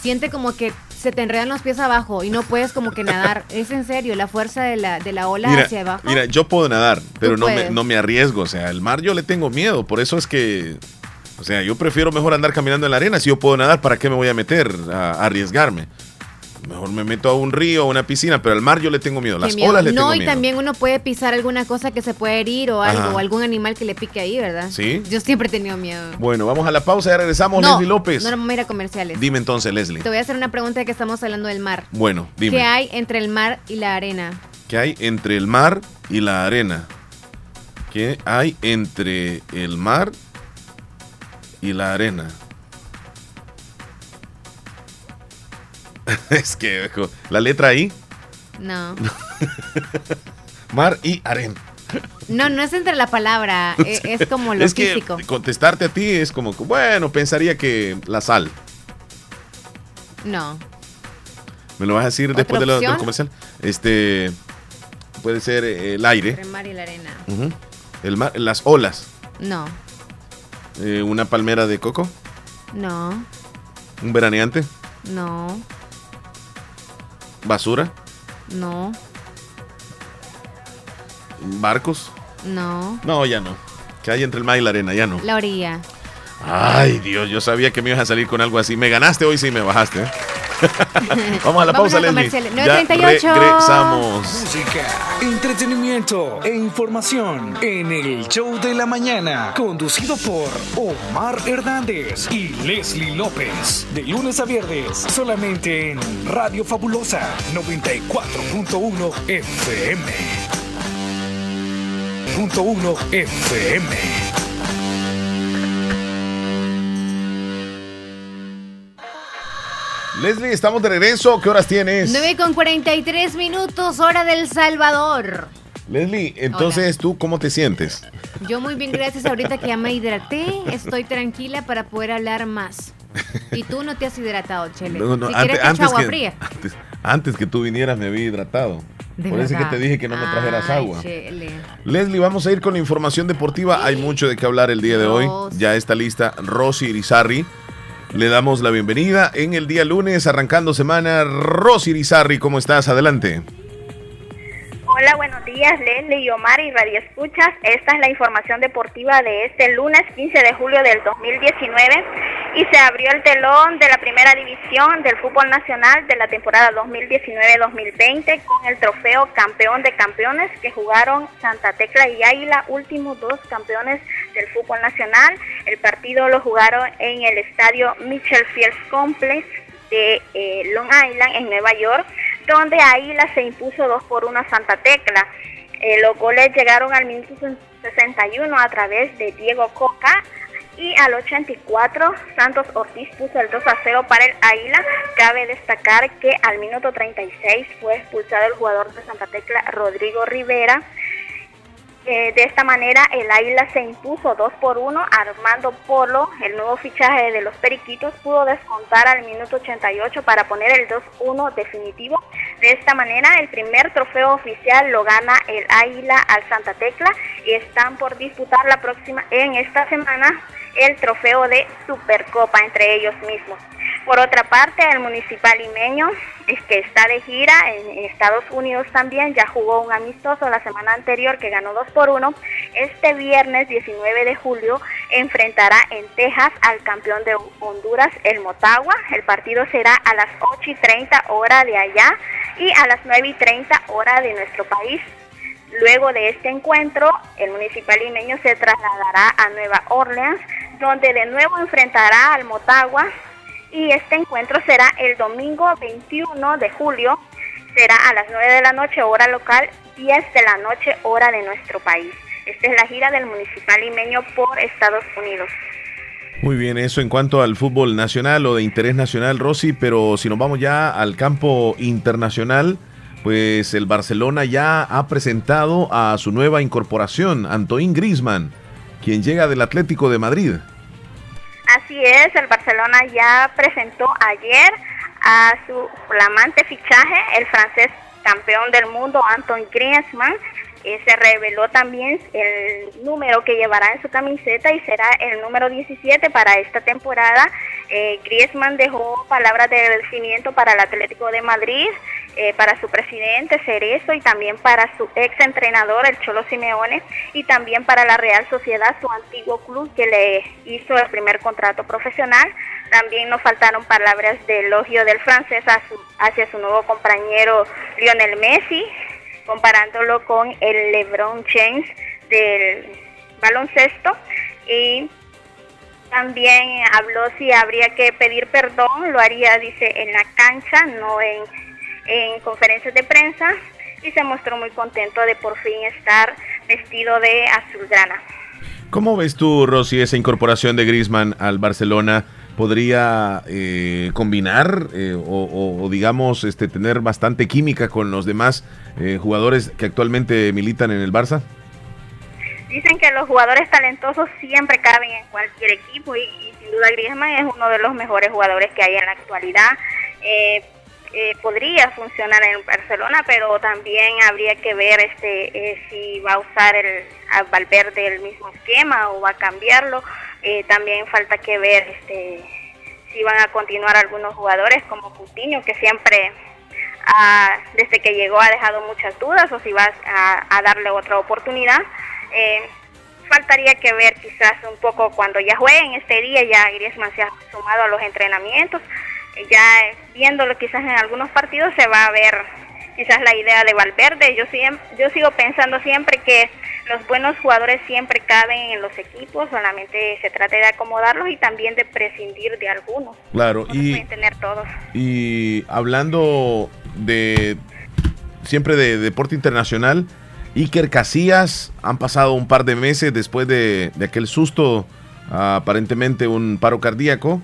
siente como que se te enredan los pies abajo y no puedes como que nadar. Es en serio, la fuerza de la, de la ola Mira, hacia abajo. mira, yo puedo nadar, pero no me, no me arriesgo. O sea, el mar yo le tengo miedo. Por eso es que, o sea, yo prefiero mejor andar caminando en la arena. Si yo puedo nadar, ¿para qué me voy a meter a, a arriesgarme? Mejor me meto a un río, a una piscina, pero al mar yo le tengo miedo. Las miedo. olas le no, tengo y miedo. también uno puede pisar alguna cosa que se puede herir o algo, Ajá. o algún animal que le pique ahí, ¿verdad? Sí. Yo siempre he tenido miedo. Bueno, vamos a la pausa, ya regresamos, no, Leslie López. no, no vamos a ir a comerciales. Dime entonces, Leslie. Te voy a hacer una pregunta de que estamos hablando del mar. Bueno, dime. ¿Qué hay entre el mar y la arena? ¿Qué hay entre el mar y la arena? ¿Qué hay entre el mar y la arena? es que la letra I, No. mar y arena. No, no es entre la palabra, e- es como lo es que físico. contestarte a ti es como, bueno, pensaría que la sal. No. ¿Me lo vas a decir ¿Otra después de lo- del comercial? Este puede ser eh, el aire, Entre el mar y la arena. el mar, las olas, No, eh, una palmera de coco, no, un veraneante, no, basura, no, ¿Barcos? No, No, ya no. Que hay entre el mar y la arena, ya no. la orilla. Ay, Dios, yo sabía que me ibas a salir con algo así. Me ganaste hoy, sí me bajaste. ¿eh? Vamos a la Vamos pausa, a Leslie. comerciales. Ya 9:38. regresamos. Música, entretenimiento e información en el show de la mañana, conducido por Omar Hernández y Leslie López, de lunes a viernes, solamente en Radio Fabulosa 94.1 FM. Punto uno FM. Leslie, estamos de regreso. ¿Qué horas tienes? 9 con 43 minutos, hora del Salvador. Leslie, entonces tú, ¿cómo te sientes? Yo muy bien, gracias. Ahorita que ya me hidraté, estoy tranquila para poder hablar más. Y tú no te has hidratado, Chele. No, no, si antes, quieres te echo antes agua que, fría. Antes, antes que tú vinieras me había hidratado. De Por eso es que te dije que no me trajeras Ay, agua. Chele. Leslie, vamos a ir con la información deportiva. Hay mucho de qué hablar el día de hoy. Ya está lista Rosy Irizarri. Le damos la bienvenida en el día lunes, arrancando semana. Rosy Irizarri, ¿cómo estás? Adelante. Hola, buenos días, Leslie y Omar y Radio Escuchas. Esta es la información deportiva de este lunes 15 de julio del 2019 y se abrió el telón de la primera división del fútbol nacional de la temporada 2019-2020 con el trofeo campeón de campeones que jugaron Santa Tecla y Águila, últimos dos campeones del fútbol nacional. El partido lo jugaron en el estadio Mitchell Fields Complex de eh, Long Island en Nueva York, donde Águila se impuso 2 por 1 a Santa Tecla. Eh, los goles llegaron al minuto 61 a través de Diego Coca y al 84 Santos Ortiz puso el 2 a 0 para el Águila. Cabe destacar que al minuto 36 fue expulsado el jugador de Santa Tecla Rodrigo Rivera. Eh, de esta manera el Águila se impuso 2 por 1. Armando Polo, el nuevo fichaje de los Periquitos, pudo descontar al minuto 88 para poner el 2-1 definitivo. De esta manera el primer trofeo oficial lo gana el Águila al Santa Tecla están por disputar la próxima en esta semana el trofeo de Supercopa entre ellos mismos. Por otra parte, el municipal limeño es que está de gira en, Estados Unidos también, ya jugó un amistoso la semana anterior que ganó 2 por 1. Este viernes 19 de julio enfrentará en Texas al campeón de Honduras, el Motagua. El partido será a las 8 y 30 hora de allá y a las 9 y 30 hora de nuestro país. Luego de este encuentro, el municipal limeño se trasladará a Nueva Orleans, donde de nuevo enfrentará al Motagua y este encuentro será el domingo 21 de julio, será a las 9 de la noche hora local, 10 de la noche hora de nuestro país. Esta es la gira del municipal limeño por Estados Unidos. Muy bien, eso en cuanto al fútbol nacional o de interés nacional, Rosy, pero si nos vamos ya al campo internacional, pues el Barcelona ya ha presentado a su nueva incorporación, Antoine Griezmann, quien llega del Atlético de Madrid. Así es, el Barcelona ya presentó ayer a su flamante fichaje, el francés campeón del mundo, Antoine Griezmann. Eh, se reveló también el número que llevará en su camiseta y será el número 17 para esta temporada. Eh, Griezmann dejó palabras de agradecimiento para el Atlético de Madrid, eh, para su presidente Cerezo y también para su ex entrenador, el Cholo Simeone, y también para la Real Sociedad, su antiguo club que le hizo el primer contrato profesional. También nos faltaron palabras de elogio del francés hacia su nuevo compañero Lionel Messi, comparándolo con el LeBron James del baloncesto y también habló si habría que pedir perdón, lo haría, dice, en la cancha, no en, en conferencias de prensa y se mostró muy contento de por fin estar vestido de azulgrana. ¿Cómo ves tú, Rosy, esa incorporación de Griezmann al Barcelona? ¿Podría eh, combinar eh, o, o- o, digamos, este, tener bastante química con los demás eh, jugadores que actualmente militan en el Barça? Dicen que los jugadores talentosos siempre caben en cualquier equipo y, y sin duda Griezmann es uno de los mejores jugadores que hay en la actualidad. Eh, eh, podría funcionar en Barcelona, pero también habría que ver este eh, si va a usar el Valverde el mismo esquema o va a cambiarlo. Eh, también falta que ver este si van a continuar algunos jugadores como Coutinho que siempre ah, desde que llegó ha dejado muchas dudas o si va a, darle otra oportunidad. Eh, faltaría que ver quizás un poco cuando ya jueguen este día, ya Griezmann se ha sumado a los entrenamientos, ya viéndolo quizás en algunos partidos se va a ver quizás la idea de Valverde. Yo, yo sigo pensando siempre que los buenos jugadores siempre caben en los equipos, solamente se trata de acomodarlos y también de prescindir de algunos. Claro, No y, tener todos. y hablando de siempre de deporte internacional, Iker Casillas han pasado un par de meses después de, de aquel susto, aparentemente un paro cardíaco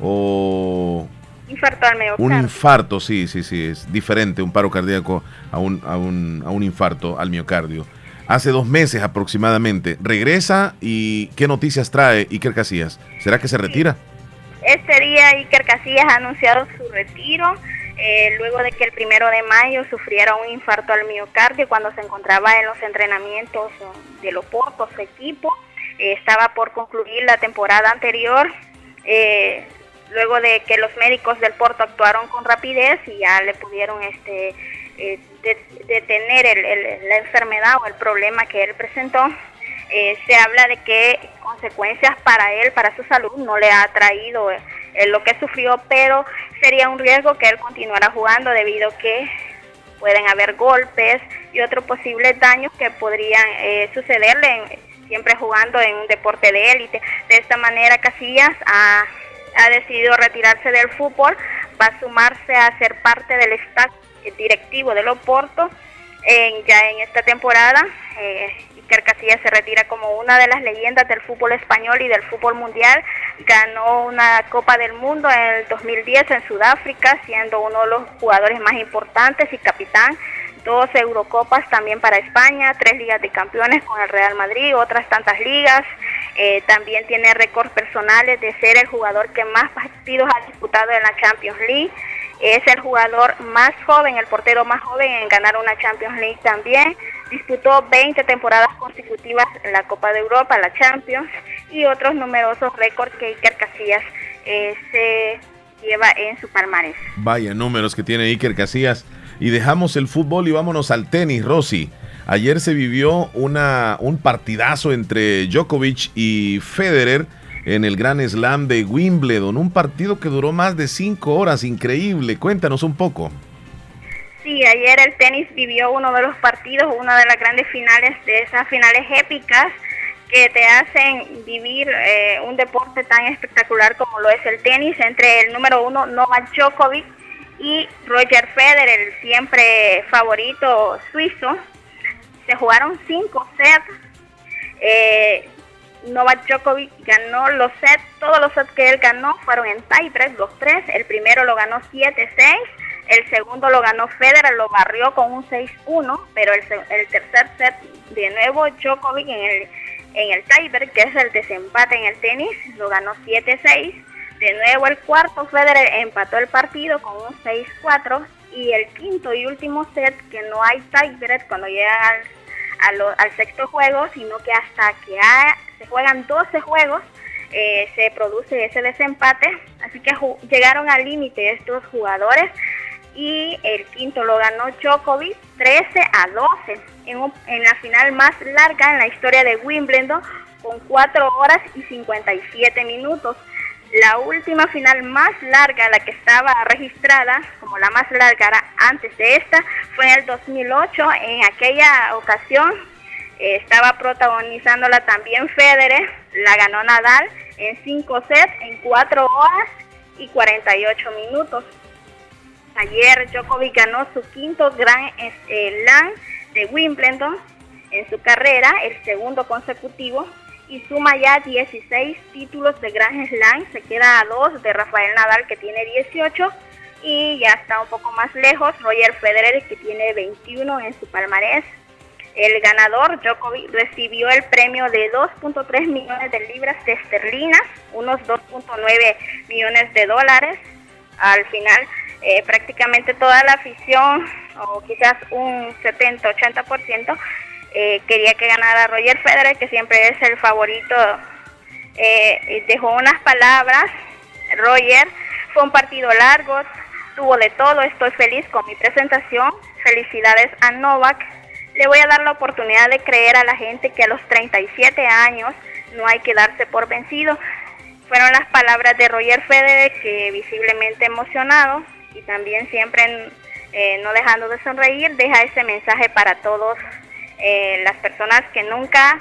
o Infarto al un miocardio. infarto, sí, sí, sí, es diferente un paro cardíaco a un, a un, a un infarto al miocardio. Hace dos meses aproximadamente. Regresa y ¿qué noticias trae Iker Casillas? ¿Será que se retira? Este día Iker Casillas ha anunciado su retiro eh, luego de que el primero de mayo sufriera un infarto al miocardio cuando se encontraba en los entrenamientos eh, del Oporto, su equipo. Eh, estaba por concluir la temporada anterior. eh, luego de que los médicos del Porto actuaron con rapidez y ya le pudieron este eh, de- detener el- el- la enfermedad o el problema que él presentó. Eh, se habla de que consecuencias para él, para su salud, no le ha traído eh, lo que sufrió, pero sería un riesgo que él continuara jugando debido a que pueden haber golpes y otros posibles daños que podrían sucederle en- siempre jugando en un deporte de élite. De esta manera Casillas ha, ha decidido retirarse del fútbol, va a sumarse a ser parte del staff directivo del Oporto en, ya en esta temporada. Eh, Iker Casillas se retira como una de las leyendas del fútbol español y del fútbol mundial. Ganó una Copa del Mundo en el 2010 en Sudáfrica, siendo uno de los jugadores más importantes y capitán. Dos Eurocopas también para España, tres Ligas de Campeones con el Real Madrid, otras tantas ligas. Eh, también tiene récords personales de ser el jugador que más partidos ha disputado en la Champions League. Es el jugador más joven, el portero más joven en ganar una Champions League también. Disputó 20 temporadas consecutivas en la Copa de Europa, la Champions, y otros numerosos récords que Iker Casillas eh, se lleva en su palmarés. Vaya números que tiene Iker Casillas. Y dejamos el fútbol y vámonos al tenis, Rosy. Ayer se vivió una, un partidazo entre Djokovic y Federer en el Gran Slam de Wimbledon. Un partido que duró más de cinco horas. Increíble. Cuéntanos un poco. Sí, ayer el tenis vivió uno de los partidos, una de las grandes finales, de esas finales épicas que te hacen vivir eh, un deporte tan espectacular como lo es el tenis entre el número uno Novak Djokovic y Roger Federer, el siempre favorito suizo. Se jugaron cinco sets. Eh, Novak Djokovic ganó los sets, todos los sets que él ganó fueron en tiebreak, los tres. El primero lo ganó 7-6, el segundo lo ganó Federer, lo barrió con un 6-1, pero el, el tercer set de nuevo Djokovic en el, en el que es el desempate en el tenis, lo ganó 7-6. De nuevo el cuarto Federer empató el partido con un 6-4 y el quinto y último set que no hay tiebreak cuando llega al sexto juego, sino que hasta que se juegan 12 juegos eh, se produce ese desempate. Así que llegaron al límite estos jugadores y el quinto lo ganó Djokovic 13 a 12 en, en la final más larga en la historia de Wimbledon con 4 horas y 57 minutos. La última final más larga, la que estaba registrada como la más larga antes de esta, fue en el 2008. En aquella ocasión eh, estaba protagonizándola también Federer, la ganó Nadal en 5 sets en 4 horas y 48 minutos. Ayer Djokovic ganó su quinto Grand Slam de Wimbledon en su carrera, el segundo consecutivo, y suma ya 16 títulos de Grand Slam, se queda a dos de Rafael Nadal que tiene 18 y ya está un poco más lejos Roger Federer que tiene 21 en su palmarés. El ganador, Djokovic, recibió el premio de 2.3 millones de libras de esterlinas, unos 2.9 millones de dólares. Al final, eh, prácticamente toda la afición, o quizás un 70-80%, eh, quería que ganara Roger Federer, que siempre es el favorito. Eh, dejó unas palabras, Roger, fue un partido largo, tuvo de todo, estoy feliz con mi presentación. Felicidades a Novak. Le voy a dar la oportunidad de creer a la gente que a los 37 años no hay que darse por vencido. Fueron las palabras de Roger Federer que visiblemente emocionado y también siempre eh, no dejando de sonreír, deja ese mensaje para todos eh, las personas que nunca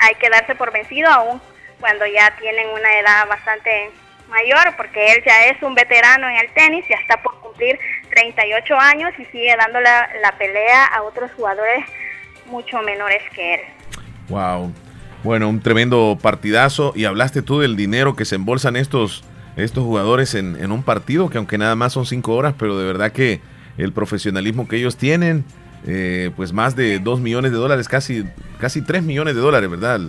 hay que darse por vencido aún cuando ya tienen una edad bastante mayor, porque él ya es un veterano en el tenis, ya está por cumplir 38 años y sigue dando la, pelea a otros jugadores mucho menores que él. Wow. Bueno, un tremendo partidazo. Y hablaste tú del dinero que se embolsan estos, estos jugadores en, en un partido, que aunque nada más son cinco horas, pero de verdad que el profesionalismo que ellos tienen, eh, pues más de 2 millones de dólares, casi, casi 3 millones de dólares, ¿verdad?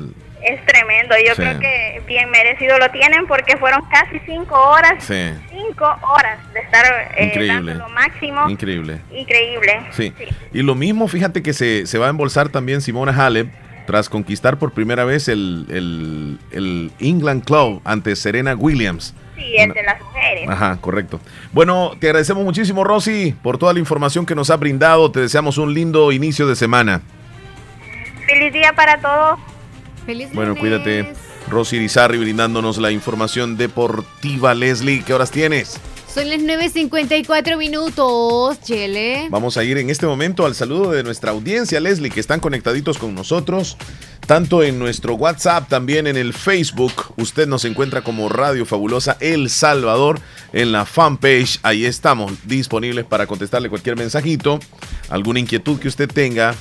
Es tremendo, yo Sí. creo que bien merecido lo tienen porque fueron casi cinco horas, Sí. cinco horas de estar eh, Increíble. dando lo máximo. Increíble. Increíble. Sí. Y lo mismo, fíjate que se, se va a embolsar también Simona Halep tras conquistar por primera vez el, el, el England Club ante Serena Williams. Sí, el de las mujeres. Ajá, correcto. Bueno, te agradecemos muchísimo, Rosy, por toda la información que nos has brindado. Te deseamos un lindo inicio de semana. Feliz día para todos. Feliz Bueno, cuídate. Rosy Irizarri brindándonos la información deportiva. Leslie, ¿qué horas tienes? Son las 9.54 minutos, Chele. Vamos a ir en este momento al saludo de nuestra audiencia, Leslie, que están conectaditos con nosotros, tanto en nuestro WhatsApp, también en el Facebook. Usted nos encuentra como Radio Fabulosa El Salvador en la fanpage. Ahí estamos disponibles para contestarle cualquier mensajito, alguna inquietud que usted tenga.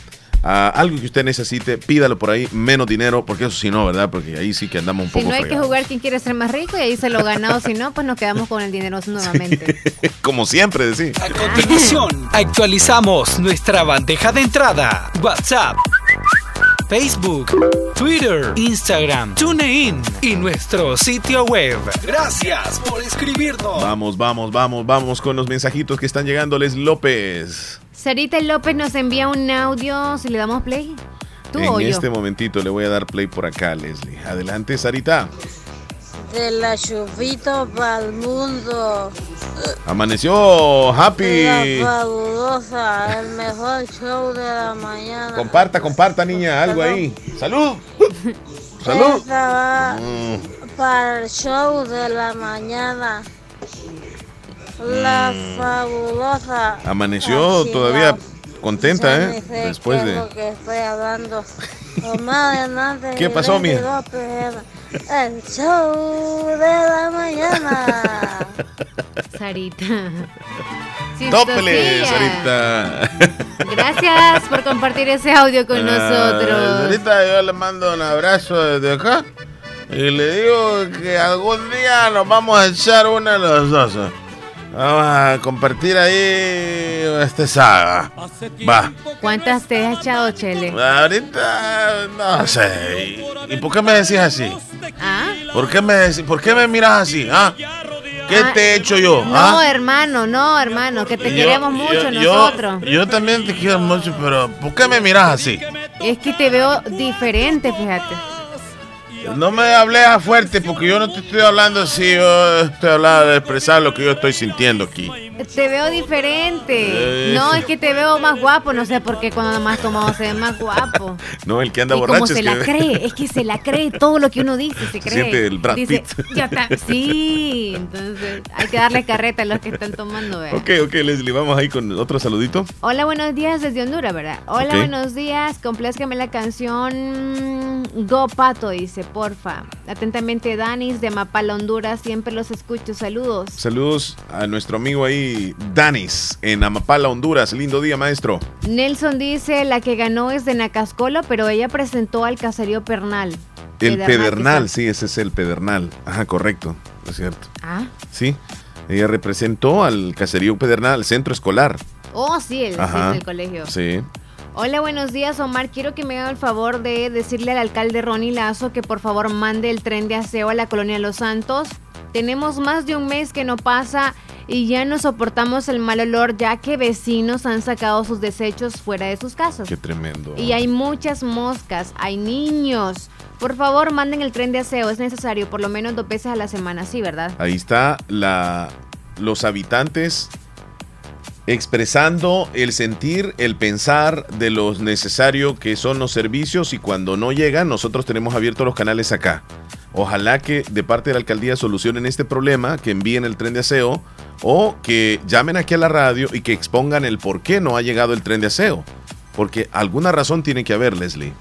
ah, algo que usted necesite, pídalo por ahí, menos dinero, porque eso sí no, ¿verdad? Porque ahí sí que andamos un Si poco no hay que jugar quien quiere ser más rico y ahí se lo ganado, si no, pues nos quedamos con el dinero nuevamente. Como siempre, decir. A continuación, actualizamos nuestra bandeja de entrada. WhatsApp, Facebook, Twitter, Instagram, TuneIn y nuestro sitio web. Gracias por escribirnos. Vamos, vamos, vamos, vamos con los mensajitos que están llegando, Les López. Sarita López nos envía un audio, si le damos play. ¿Tú o En yo? este momentito le voy a dar play por acá, Leslie. Adelante, Sarita. De la chupito para el mundo. Amaneció La happy. fabulosa, el mejor show de la mañana. Comparta, comparta, niña, algo ahí. ¡Salud! ¡Salud! Esta va Mm, para el show de la mañana. La Mm. fabulosa. Amaneció todavía contenta, ¿eh? Después de... lo que estoy hablando. ¿Qué pasó? López, El show de la mañana. Sarita. ¡Tópele. Sarita! Gracias por compartir ese audio con nosotros. Ahorita yo le mando un abrazo desde acá y le digo que algún día nos vamos a echar una de los dos. Vamos a compartir ahí este saga. Va. ¿Cuántas te has echado, Chele? Ahorita no sé. ¿Y, y por qué me decís así? ¿Ah? ¿Por qué me, por qué me miras así? ¿Ah? ¿Qué Ah, te he hecho yo? No, ¿Ah? hermano, no, hermano, que te Yo- queremos mucho yo- yo- nosotros. Yo, también te quiero mucho, pero ¿por qué me miras así? Es que te veo diferente, fíjate. No me hables a fuerte porque yo no te estoy hablando así, yo estoy hablando de expresar lo que yo estoy sintiendo aquí. Te veo diferente. Eh. No, es que te veo más guapo, no sé por qué cuando más tomado se ve más guapo. No, el que anda y borracho como se es la que- cree, es que se la cree todo lo que uno dice, se cree. Siente el Brad Dice, Pitt. ya está. Sí, entonces hay que darle carreta a los que están tomando, vea. Ok, ok, Leslie, vamos ahí con otro saludito. Hola, buenos días desde Honduras, ¿verdad? Hola, buenos días. Complázcame la canción Go Pato, dice, porfa. Atentamente, Danis de Mapala, Honduras. Siempre los escucho. Saludos. Saludos a nuestro amigo ahí, Danis, en Amapala, Honduras. Lindo día, maestro. Nelson dice, la que ganó es de Nacascola, pero ella presentó al caserío Pernal. El Pedernal, sí, ese es el Pedernal. Ajá, correcto, es cierto. Ah, Sí, ella representó al caserío Pedernal, al centro escolar. oh, sí, el, sí, el colegio. Sí. Hola, buenos días, Omar. Quiero que me haga el favor de decirle al alcalde Ronnie Lazo que por favor mande el tren de aseo a la colonia Los Santos. Tenemos más de un mes que no pasa y ya no soportamos el mal olor ya que vecinos han sacado sus desechos fuera de sus casas. Qué tremendo. Y hay muchas moscas, hay niños. Por favor, manden el tren de aseo, es necesario por lo menos dos veces a la semana, sí, ¿verdad? Ahí está la, los habitantes expresando el sentir, el pensar de lo necesario que son los servicios y cuando no llegan, nosotros tenemos abiertos los canales acá. Ojalá que de parte de la alcaldía solucionen este problema, que envíen el tren de aseo o que llamen aquí a la radio y que expongan el por qué no ha llegado el tren de aseo. Porque alguna razón tiene que haber, Leslie.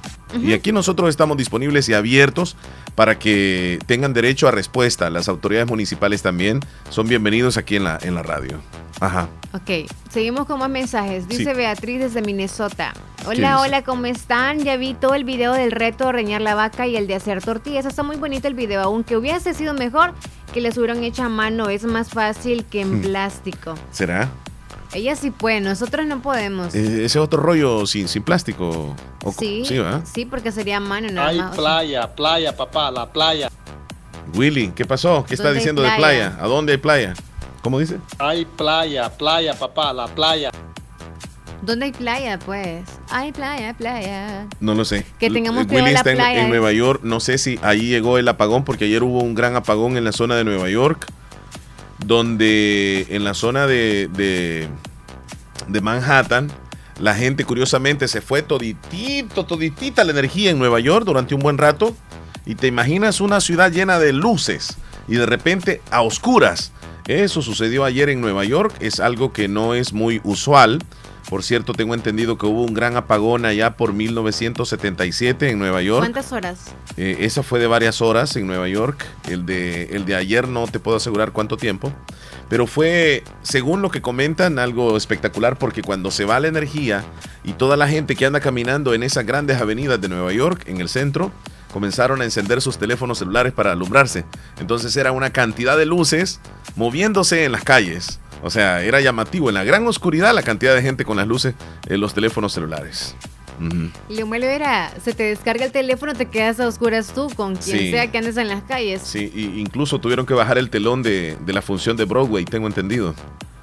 Y aquí nosotros estamos disponibles y abiertos para que tengan derecho a respuesta. Las autoridades municipales también son bienvenidos aquí en la, en la radio. Ajá. Ok, seguimos con más mensajes. Dice Sí. Beatriz desde Minnesota. ¿Qué Hola, hola, ¿cómo están? Ya vi todo el video del reto de reñar la vaca y el de hacer tortillas. Está muy bonito el video, aunque hubiese sido mejor que les hubieran hecho a mano. Es más fácil que en Hmm. plástico. ¿Será? Ella sí puede, nosotros no podemos. Eh, ese otro rollo sin, sin plástico. O- sí, Sí, sí, porque sería mano nada Hay playa, playa, papá, la playa. Willy, ¿qué pasó? ¿Qué está ¿Dónde hay diciendo de playa? ¿A dónde hay playa? ¿Cómo dice? Hay playa, playa, papá, la playa. ¿Dónde hay playa, pues? Hay playa, playa. No lo sé. Que tengamos L- cuidado Willy la está en, playa, en ¿eh? Nueva York. No sé si ahí llegó el apagón, porque ayer hubo un gran apagón en la zona de Nueva York, donde en la zona de, de, de Manhattan, la gente curiosamente se fue toditito, toditita la energía en Nueva York durante un buen rato. Y te imaginas una ciudad llena de luces y de repente a oscuras. Eso sucedió ayer en Nueva York, es algo que no es muy usual. Por cierto, tengo entendido que hubo un gran apagón allá por 1977 en Nueva York. ¿Cuántas horas? Eh, eso fue de varias horas en Nueva York. El de, el de ayer no te puedo asegurar cuánto tiempo. Pero fue, según lo que comentan, algo espectacular porque cuando se va la energía y toda la gente que anda caminando en esas grandes avenidas de Nueva York, en el centro, comenzaron a encender sus teléfonos celulares para alumbrarse. Entonces era una cantidad de luces moviéndose en las calles. O sea, era llamativo en la gran oscuridad la cantidad de gente con las luces en los teléfonos celulares. Ujú. Y lo malo era, se te descarga el teléfono, te quedas a oscuras tú con quien Sí. sea que andes en las calles. Sí, y incluso tuvieron que bajar el telón de, de la función de Broadway, tengo entendido.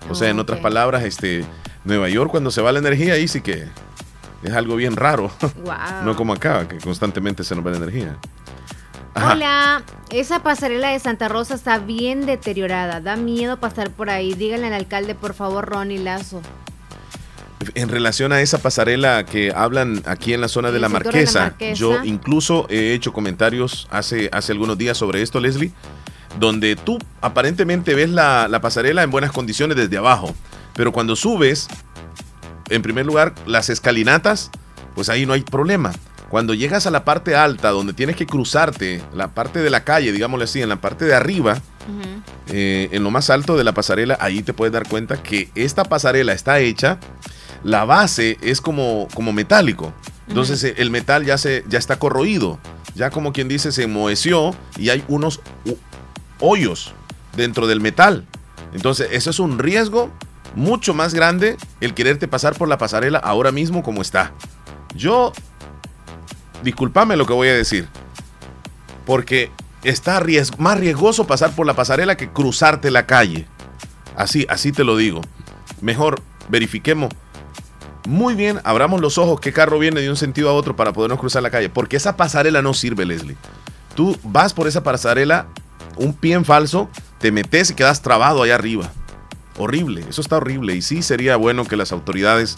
O sea, en otras palabras, este, Nueva York cuando se va la energía ahí sí que es algo bien raro. Wow. no como acá, que constantemente se nos va la energía. Ajá. Hola, esa pasarela de Santa Rosa está bien deteriorada. Da miedo pasar por ahí. Díganle al alcalde, por favor, Ronnie Lazo. En relación a esa pasarela que hablan aquí en la zona de la sector de la Marquesa, Marquesa. yo incluso he hecho comentarios hace, hace algunos días sobre esto, Leslie, donde tú aparentemente ves la, la pasarela en buenas condiciones desde abajo, pero cuando subes, en primer lugar, las escalinatas, pues ahí no hay problema. Cuando llegas a la parte alta, donde tienes que cruzarte, la parte de la calle, digámosle así, en la parte de arriba, eh, en lo más alto de la pasarela, ahí te puedes dar cuenta que esta pasarela está hecha, la base es como, como metálico. Entonces eh, el metal ya, se, ya está corroído, ya como quien dice se enmoheció y hay unos hoyos dentro del metal. Entonces eso es un riesgo mucho más grande el quererte pasar por la pasarela ahora mismo como está. Yo, discúlpame lo que voy a decir, porque está más riesgoso pasar por la pasarela que cruzarte la calle. Así, así te lo digo. Mejor verifiquemos muy bien, abramos los ojos qué carro viene de un sentido a otro para podernos cruzar la calle, porque esa pasarela no sirve, Leslie. Tú vas por esa pasarela, un pie en falso, te metes y quedas trabado allá arriba. Horrible, eso está horrible. Y sí sería bueno que las autoridades,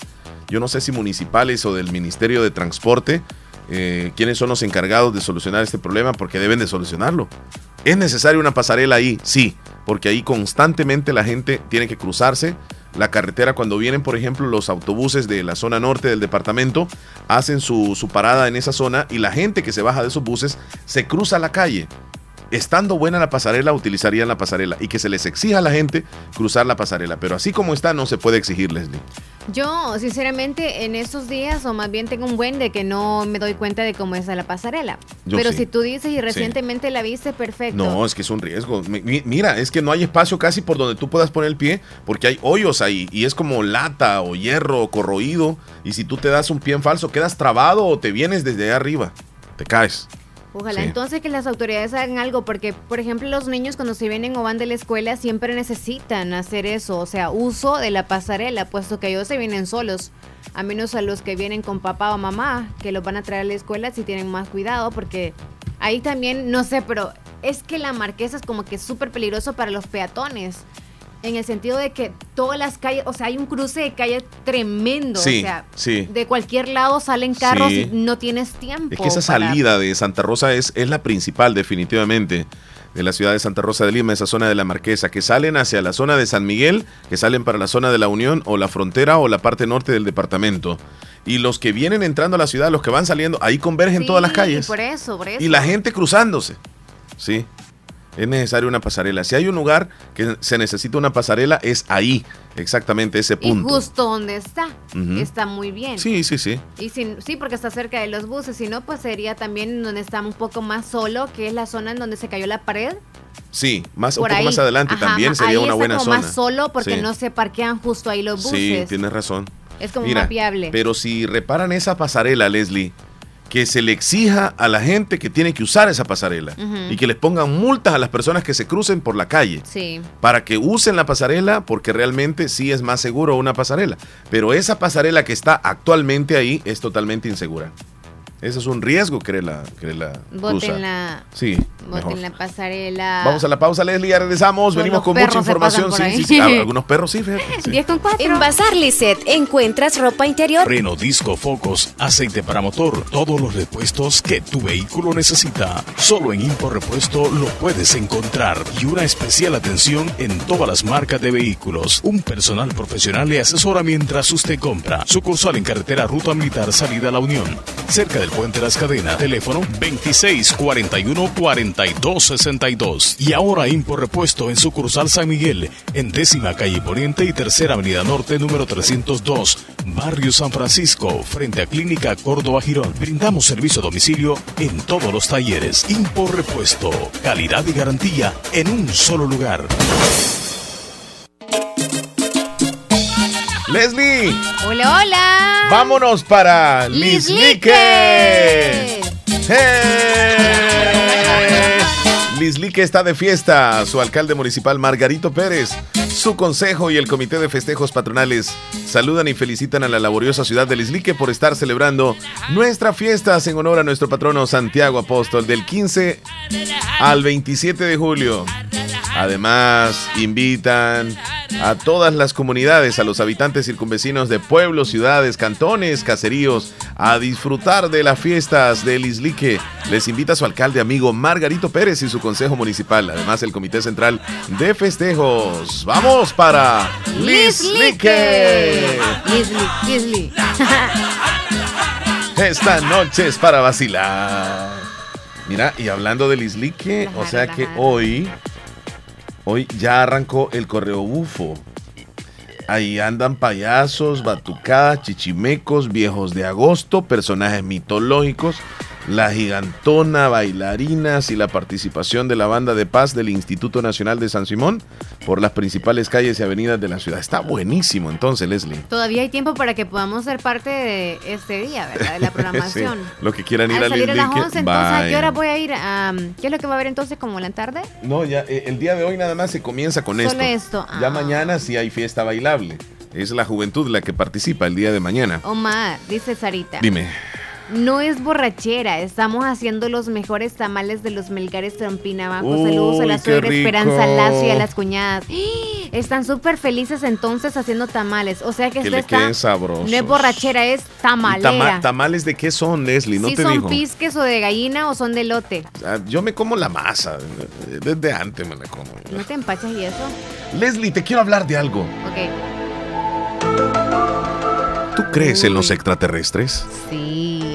yo no sé si municipales o del Ministerio de Transporte, eh, quiénes son los encargados de solucionar este problema, porque deben de solucionarlo. ¿Es necesaria una pasarela ahí? Sí, porque ahí constantemente la gente tiene que cruzarse. La carretera, cuando vienen, por ejemplo, los autobuses de la zona norte del departamento, hacen su, su parada en esa zona y la gente que se baja de esos buses se cruza la calle. Estando buena la pasarela, utilizarían la pasarela y que se les exija a la gente cruzar la pasarela. Pero así como está, no se puede exigir, Leslie. Yo, sinceramente, en estos días, o más bien tengo un buen de que no me doy cuenta de cómo está la pasarela. Yo Pero sí. si tú dices y Sí. recientemente la viste, perfecto. No, es que es un riesgo. Mi- mi- Mira, es que no hay espacio casi por donde tú puedas poner el pie porque hay hoyos ahí y es como lata o hierro corroído y si tú te das un pie en falso quedas trabado o te vienes desde arriba, te caes. Ojalá Sí. entonces que las autoridades hagan algo, porque, por ejemplo, los niños cuando se vienen o van de la escuela siempre necesitan hacer eso, o sea, uso de la pasarela, puesto que ellos se vienen solos, a menos a los que vienen con papá o mamá, que los van a traer a la escuela si tienen más cuidado, porque ahí también, no sé, pero es que la marquesa es como que súper peligroso para los peatones. En el sentido de que todas las calles, o sea, hay un cruce de calle tremendo. Sí, o sea, sí. de cualquier lado salen carros Sí. y no tienes tiempo. Es que esa para- salida de Santa Rosa es, es la principal definitivamente de la ciudad de Santa Rosa de Lima, esa zona de la Marquesa, que salen hacia la zona de San Miguel, que salen para la zona de la Unión o la frontera o la parte norte del departamento. Y los que vienen entrando a la ciudad, los que van saliendo, ahí convergen Sí, todas las calles. Por eso, por eso. Y la gente cruzándose. Sí. Es necesaria una pasarela. Si hay un lugar que se necesita una pasarela, es ahí, exactamente ese Y punto. justo donde está, está muy bien. Sí, sí, sí. Y si, sí, porque está cerca de los buses, si no, pues sería también donde está un poco más solo, que es la zona en donde se cayó la pared. Sí, más, un Por poco ahí. más adelante Ajá, también sería ahí una está buena como zona. más solo porque Sí. no se parquean justo ahí los Sí, buses. tienes razón. Es como Mira. Pero si reparan esa pasarela, Leslie, que se le exija a la gente que tiene que usar esa pasarela y que les pongan multas a las personas que se crucen por la calle Sí. para que usen la pasarela porque realmente sí es más seguro una pasarela. Pero esa pasarela que está actualmente ahí es totalmente insegura. Eso es un riesgo que la, que la cruza. Sí. Voten la pasarela. Vamos a la pausa, Leslie, ya regresamos. Venimos con mucha información. Sí, sí, Algunos perros sí, fíjate. Sí. 10 con 4. En Bazar Lisset encuentras ropa interior. Freno, disco, focos, aceite para motor, todos los repuestos que tu vehículo necesita. Solo en Impo Repuesto lo puedes encontrar. Y una especial atención en todas las marcas de vehículos. Un personal profesional le asesora mientras usted compra. Sucursal en carretera Ruta Militar Salida a la Unión. Cerca del Puente Las Cadenas. Teléfono 2641-4262. Y ahora Impo Repuesto en sucursal San Miguel. En décima calle Poniente y tercera avenida Norte número 302. Barrio San Francisco. Frente a Clínica Córdoba Girón. Brindamos servicio a domicilio en todos los talleres. Impo Repuesto. Calidad y garantía en un solo lugar. Leslie, Hola, hola. vámonos para Lislique. ¡Eh! Lislique está de fiesta. Su alcalde municipal Margarito Pérez, su consejo y el comité de festejos patronales saludan y felicitan a la laboriosa ciudad de Lislique por estar celebrando nuestras fiestas en honor a nuestro patrono Santiago Apóstol del 15 al 27 de julio. Además, invitan a todas las comunidades, a los habitantes circunvecinos de pueblos, ciudades, cantones, caseríos, a disfrutar de las fiestas del Islique. Les invita a su alcalde amigo Margarito Pérez y su consejo municipal, además el Comité Central de Festejos. ¡Vamos para Lislique! Lisli, Lisli. Esta noche es para vacilar. Mira, y hablando del Islique, o sea que hoy, hoy ya arrancó el correo bufo. Ahí andan payasos, batucadas, chichimecos, viejos de agosto, personajes mitológicos, la gigantona, bailarinas y la participación de la banda de paz del Instituto Nacional de San Simón por las principales calles y avenidas de la ciudad. Está buenísimo entonces, Leslie. Todavía hay tiempo para que podamos ser parte de este día, ¿verdad? De la programación. Sí, los que quieran ir Al al salir a las Islique, 11, entonces, ¿a qué hora voy a ir? ¿Qué es lo que va a haber entonces como en la tarde? No, ya eh, el día de hoy nada más se comienza con Solo esto. esto, Ya ah. mañana sí hay fiesta bailable. Es la juventud la que participa el día de mañana. Omar, dice Sarita. Dime. No es borrachera, estamos haciendo los mejores tamales de los Melgares Trompina Abajo. Saludos a la suegra Esperanza. Lazo y a las cuñadas. ¡Ah! Están súper felices entonces haciendo tamales. O sea que Que esto está. sabrosos. No es borrachera, es ¿Y tamalera. tama- ¿Tamales de qué son, Leslie? No si te son pisques o de gallina o son de lote. Ah, Yo me como la masa. Desde antes me la como. ¿No te empachas y eso? Leslie, te quiero hablar de algo. Ok. ¿Tú crees en los extraterrestres? Sí.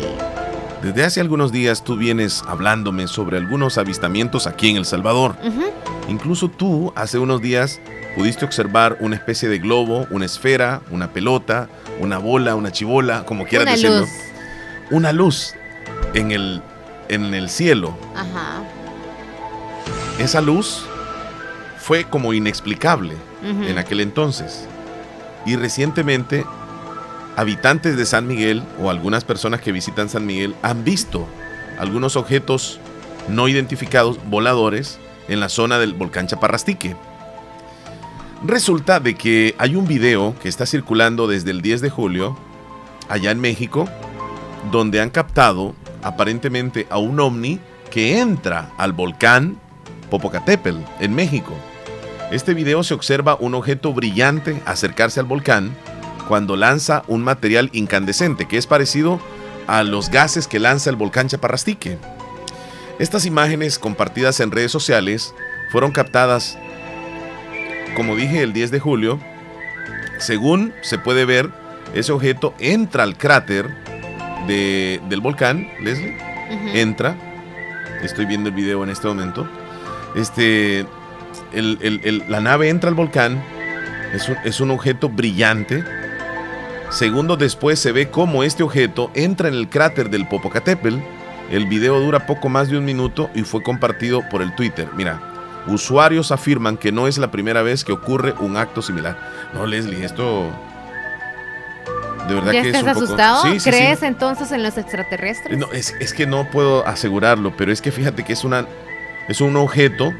Desde hace algunos días tú vienes hablándome sobre algunos avistamientos aquí en El Salvador. Incluso tú hace unos días pudiste observar una especie de globo, una esfera, una pelota, una bola, una chibola, como quieras Una decirlo. luz. Una luz en el, en el cielo. Ajá. Esa luz fue como inexplicable en aquel entonces. Y recientemente, habitantes de San Miguel o algunas personas que visitan San Miguel han visto algunos objetos no identificados voladores en la zona del volcán Chaparrastique. Resulta de que hay un video que está circulando desde el 10 de julio allá en México donde han captado aparentemente a un ovni que entra al volcán Popocatépetl en México. Este video se observa un objeto brillante acercarse al volcán cuando lanza un material incandescente que es parecido a los gases que lanza el volcán Chaparrastique. Estas imágenes compartidas en redes sociales fueron captadas, como dije, el 10 de julio. Según se puede ver, ese objeto entra al cráter de- del volcán, Leslie. Entra. Estoy viendo el video en este momento. Este, el- el- el- la nave entra al volcán. Es un, es un objeto brillante. Segundos después se ve cómo este objeto entra en el cráter del Popocatépetl. El video dura poco más de un minuto y fue compartido por el Twitter. Mira, usuarios afirman que no es la primera vez que ocurre un acto similar. No, Leslie, esto de verdad ¿Ya que es estás un poco- asustado? Sí, sí, sí. ¿Crees entonces en los extraterrestres? No, es, es que no puedo asegurarlo, pero es que fíjate que es, una, es un objeto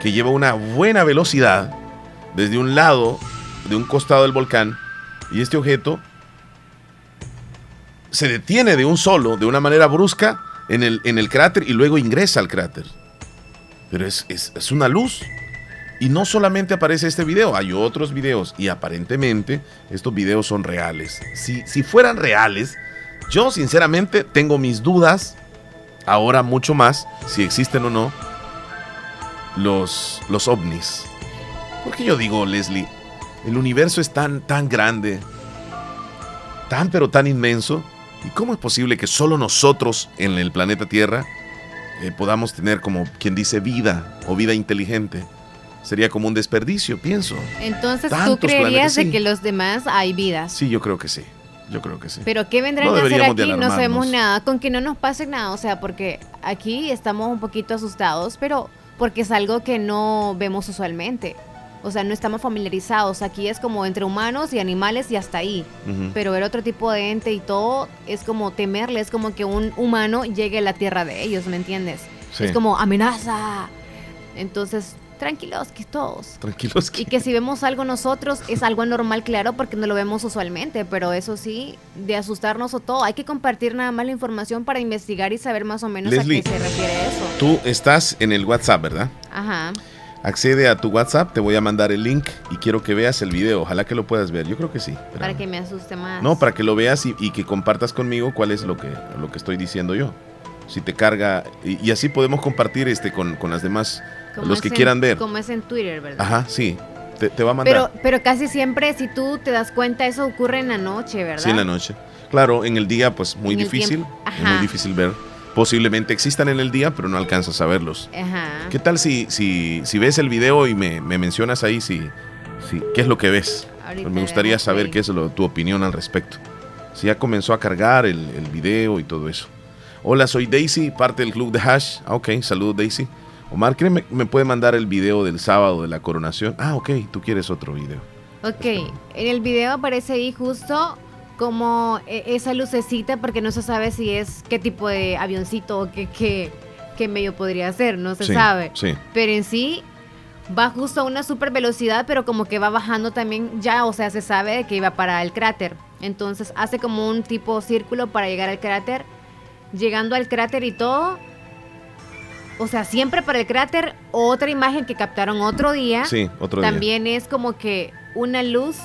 que lleva una buena velocidad desde un lado, de un costado del volcán, y este objeto se detiene de un solo, de una manera brusca, en el, en el cráter y luego ingresa al cráter. Pero es, es- es una luz. Y no solamente aparece este video, hay otros videos y aparentemente estos videos son reales. Si, si fueran reales, yo sinceramente tengo mis dudas, ahora mucho más, si existen o no, los, los ovnis. Porque yo digo, Leslie, el universo es tan, tan grande, tan pero tan inmenso, ¿y cómo es posible que solo nosotros en el planeta Tierra eh, podamos tener como quien dice vida o vida inteligente? Sería como un desperdicio, pienso. Entonces tú creerías planetas, de sí. que los demás hay vidas. Sí, yo creo que sí. Yo creo que sí. Pero ¿qué vendrán No a hacer aquí? No sabemos nada, con que no nos pase nada, o sea, porque aquí estamos un poquito asustados, pero porque es algo que no vemos usualmente. O sea, no estamos familiarizados. Aquí es como entre humanos y animales y hasta ahí. Pero ver otro tipo de ente y todo es como temerle, es como que un humano llegue a la tierra de ellos, ¿me entiendes? Sí. Es como amenaza. Entonces, tranquilos que todos. Tranquilos que... Y que si vemos algo nosotros es algo anormal, claro, porque no lo vemos usualmente, pero eso sí, de asustarnos o todo, hay que compartir nada más la información para investigar y saber más o menos Leslie. a qué se refiere eso. Tú estás en el WhatsApp, ¿verdad? Ajá. Accede a tu WhatsApp, te voy a mandar el link y quiero que veas el video. Ojalá que lo puedas ver. Yo creo que sí. Para que me asuste más. No, para que lo veas y, y que compartas conmigo cuál es lo que, lo que estoy diciendo yo. Si te carga, y, y así podemos compartir este con, con las demás, los que en- quieran ver. Como es en Twitter, ¿verdad? Ajá, sí. Te, te va a mandar. Pero, pero casi siempre, si tú te das cuenta, eso ocurre en la noche, ¿verdad? Sí, en la noche. Claro, en el día, pues muy En difícil. Es muy difícil ver. Posiblemente existan en el día, pero no alcanzas a verlos. Ajá. ¿Qué tal si, si, si ves el video y me, me mencionas ahí si, si, qué es lo que ves? Ahorita me gustaría vemos saber qué es lo, tu opinión al respecto. Si ya comenzó a cargar el, el video y todo eso. Hola, soy Daisy, parte del club de Hash. Ah, ok, saludos Daisy. Omar, ¿quién me, me puede mandar el video del sábado de la coronación? Ah, ok, tú quieres otro video. Ok, en el video aparece ahí justo como e- esa lucecita porque no se sabe si es qué tipo de avioncito o qué, qué, qué medio podría ser, no se Sí, sabe. sí. Pero en sí va justo a una super velocidad, pero como que va bajando también ya, o sea, se sabe que iba para el cráter. Entonces hace como un tipo círculo para llegar al cráter. Llegando al cráter y todo. O sea, siempre para el cráter, otra imagen que captaron otro día. Sí, otro día. También es como que una luz,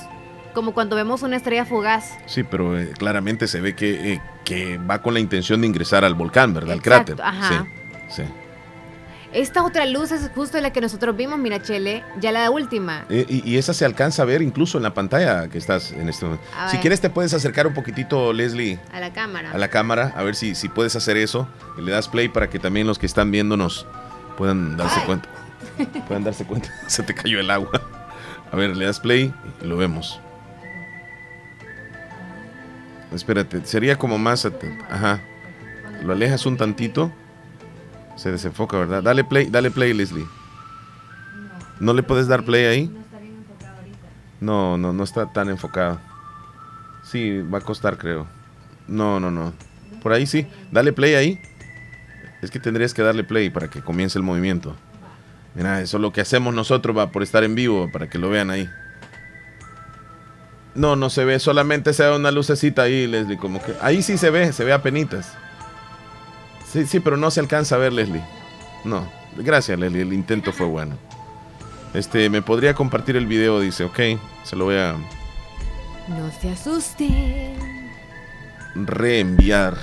como cuando vemos una estrella fugaz. Sí, pero eh, claramente se ve que, eh, que va con la intención de ingresar al volcán, ¿verdad? Al cráter. ajá. Sí, sí. Esta otra luz es justo la que nosotros vimos, mira, Chele, ya la última. Eh, y, y esa se alcanza a ver incluso en la pantalla que estás en este momento. Si quieres te puedes acercar un poquitito, Leslie, A la cámara. a la cámara, a ver si, si puedes hacer eso. Y le das play para que también los que están viéndonos puedan darse cuenta. Puedan darse cuenta. Se te cayó el agua. A ver, le das play y lo vemos. Espérate, sería como más... Ajá. Lo alejas un tantito. Se desenfoca, ¿verdad? Dale play, dale play, Leslie. ¿No le puedes dar play ahí? No, no, no está tan enfocado. Sí, va a costar, creo. No, no, no. Por ahí sí. Dale play ahí. Es que tendrías que darle play para que comience el movimiento. Mira, eso es lo que hacemos nosotros, va por estar en vivo, para que lo vean ahí. No, no se ve, solamente se ve una lucecita ahí, Leslie, como que... Ahí sí se ve, se ve a penitas. Sí, sí, pero no se alcanza a ver, Leslie. No, gracias, Leslie, el intento fue bueno. Este, me podría compartir el video, dice, ok, se lo voy a No se asusten. reenviar.